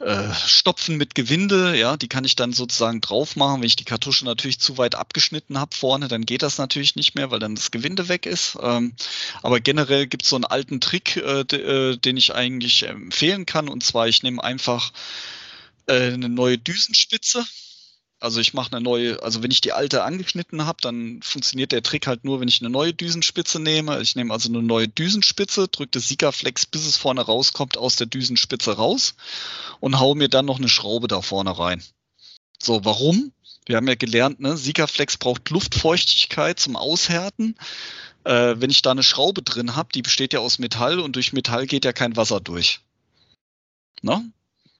äh, Stopfen mit Gewinde, ja, die kann ich dann sozusagen drauf machen. Wenn ich die Kartusche natürlich zu weit abgeschnitten habe vorne, dann geht das natürlich nicht mehr, weil dann das Gewinde weg ist. Ähm, aber generell gibt es so einen alten Trick, äh, äh, den ich eigentlich empfehlen kann. Und zwar, ich nehme einfach äh, eine neue Düsenspitze Also ich mache eine neue, also wenn ich die alte angeschnitten habe, dann funktioniert der Trick halt nur, wenn ich eine neue Düsenspitze nehme. Ich nehme also eine neue Düsenspitze, drücke das Sikaflex, bis es vorne rauskommt, aus der Düsenspitze raus und hau mir dann noch eine Schraube da vorne rein. So, warum? Wir haben ja gelernt, ne, Sikaflex braucht Luftfeuchtigkeit zum Aushärten. Äh, wenn ich da eine Schraube drin habe, die besteht ja aus Metall und durch Metall geht ja kein Wasser durch. Ne?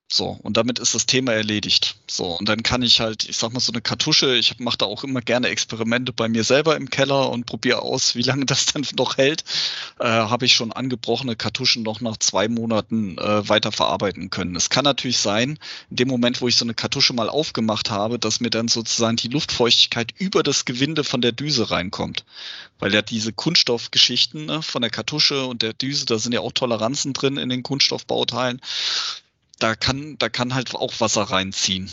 So, und damit ist das Thema erledigt. So, und dann kann ich halt, ich sag mal, so eine Kartusche, ich mache da auch immer gerne Experimente bei mir selber im Keller und probiere aus, wie lange das dann noch hält. Äh, Habe ich schon angebrochene Kartuschen noch nach zwei Monaten äh, weiter verarbeiten können. Es kann natürlich sein, in dem Moment, wo ich so eine Kartusche mal aufgemacht habe, dass mir dann sozusagen die Luftfeuchtigkeit über das Gewinde von der Düse reinkommt. Weil ja diese Kunststoffgeschichten ne, von der Kartusche und der Düse, da sind ja auch Toleranzen drin in den Kunststoffbauteilen da kann, da kann halt auch Wasser reinziehen.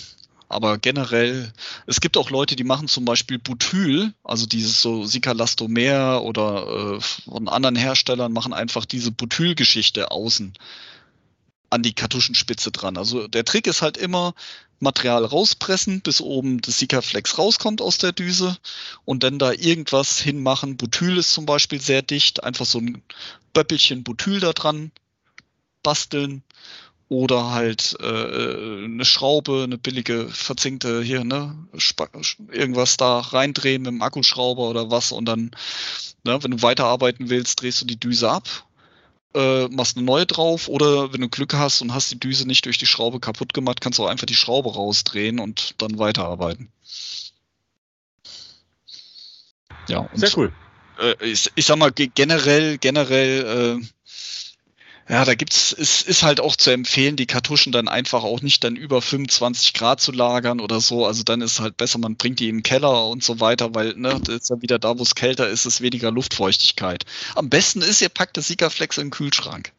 Aber generell, es gibt auch Leute, die machen zum Beispiel Butyl, also dieses so Sikalastomer oder äh, von anderen Herstellern machen einfach diese Butylgeschichte außen an die Kartuschenspitze dran. Also der Trick ist halt immer Material rauspressen, bis oben das Sikaflex rauskommt aus der Düse und dann da irgendwas hinmachen. Butyl ist zum Beispiel sehr dicht, einfach so ein Böppelchen Butyl da dran basteln oder halt äh, eine Schraube, eine billige verzinkte hier, ne, irgendwas da reindrehen mit dem Akkuschrauber oder was und dann, ne, wenn du weiterarbeiten willst, drehst du die Düse ab, äh, machst eine neue drauf oder wenn du Glück hast und hast die Düse nicht durch die Schraube kaputt gemacht, kannst du auch einfach die Schraube rausdrehen und dann weiterarbeiten. Ja, und, sehr cool. Äh, ich, ich sag mal generell, generell äh, ja, da gibt's, es ist halt auch zu empfehlen, die Kartuschen dann einfach auch nicht dann über 25 Grad zu lagern oder so. Also dann ist halt besser, man bringt die in den Keller und so weiter, weil, ne, das ist ja wieder da, wo es kälter ist, ist weniger Luftfeuchtigkeit. Am besten ist, ihr packt das Sikaflex in den Kühlschrank.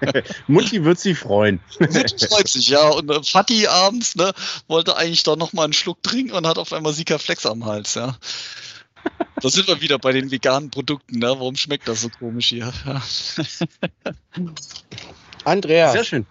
Mutti wird sich freuen. Mutti freut sich, ja. Und äh, Fatih abends, ne, wollte eigentlich doch noch mal einen Schluck trinken und hat auf einmal Sikaflex am Hals, ja. Da sind wir wieder bei den veganen Produkten. Ne? Warum schmeckt das so komisch hier? Ja. Andreas. Sehr schön.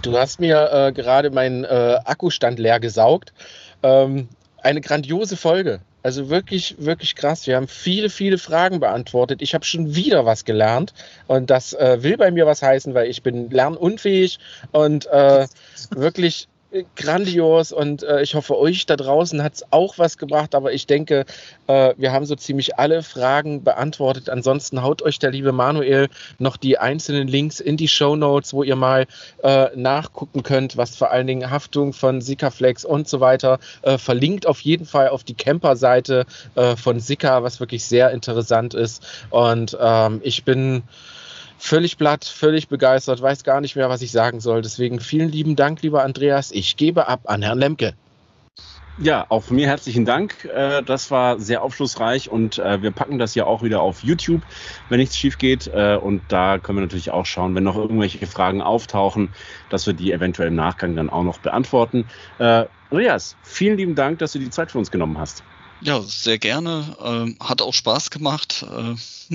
Du hast mir äh, gerade meinen äh, Akkustand leer gesaugt. Ähm, eine grandiose Folge. Also wirklich, wirklich krass. Wir haben viele, viele Fragen beantwortet. Ich habe schon wieder was gelernt und das äh, will bei mir was heißen, weil ich bin lernunfähig und äh, wirklich grandios und äh, ich hoffe, euch da draußen hat es auch was gebracht, aber ich denke, äh, wir haben so ziemlich alle Fragen beantwortet. Ansonsten haut euch der liebe Manuel noch die einzelnen Links in die Show Notes, wo ihr mal äh, nachgucken könnt, was vor allen Dingen Haftung von Sikaflex und so weiter äh, verlinkt auf jeden Fall auf die Camper-Seite äh, von Sika, was wirklich sehr interessant ist und ähm, ich bin völlig platt, völlig begeistert, weiß gar nicht mehr, was ich sagen soll. Deswegen vielen lieben Dank, lieber Andreas. Ich gebe ab an Herrn Lemke. Ja, auch von mir herzlichen Dank. Äh, das war sehr aufschlussreich und äh, wir packen das ja auch wieder auf YouTube, wenn nichts schief geht. Äh, und da können wir natürlich auch schauen, wenn noch irgendwelche Fragen auftauchen, dass wir die eventuell im Nachgang dann auch noch beantworten. Andreas, vielen lieben Dank, dass du die Zeit für uns genommen hast. Ja, sehr gerne. Ähm, hat auch Spaß gemacht. Äh,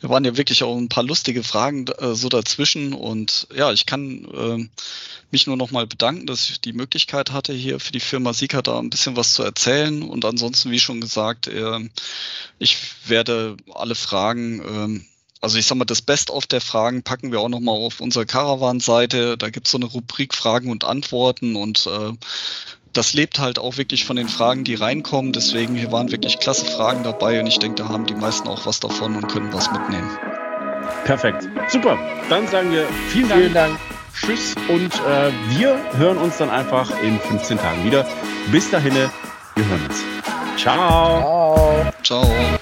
wir waren ja wirklich auch ein paar lustige Fragen äh, so dazwischen. Und ja, ich kann äh, mich nur nochmal bedanken, dass ich die Möglichkeit hatte, hier für die Firma Sika da ein bisschen was zu erzählen. Und ansonsten, wie schon gesagt, äh, ich werde alle Fragen ähm, also ich sag mal, das Best-of der Fragen packen wir auch nochmal auf unserer Caravan-Seite. Da gibt's so eine Rubrik Fragen und Antworten und äh, das lebt halt auch wirklich von den Fragen, die reinkommen. Deswegen hier waren wirklich klasse Fragen dabei und ich denke, da haben die meisten auch was davon und können was mitnehmen. Perfekt. Super. Dann sagen wir vielen Dank. Vielen Dank. Tschüss und äh, wir hören uns dann einfach in 15 Tagen wieder. Bis dahin, wir hören uns. Ciao. Ciao. Ciao.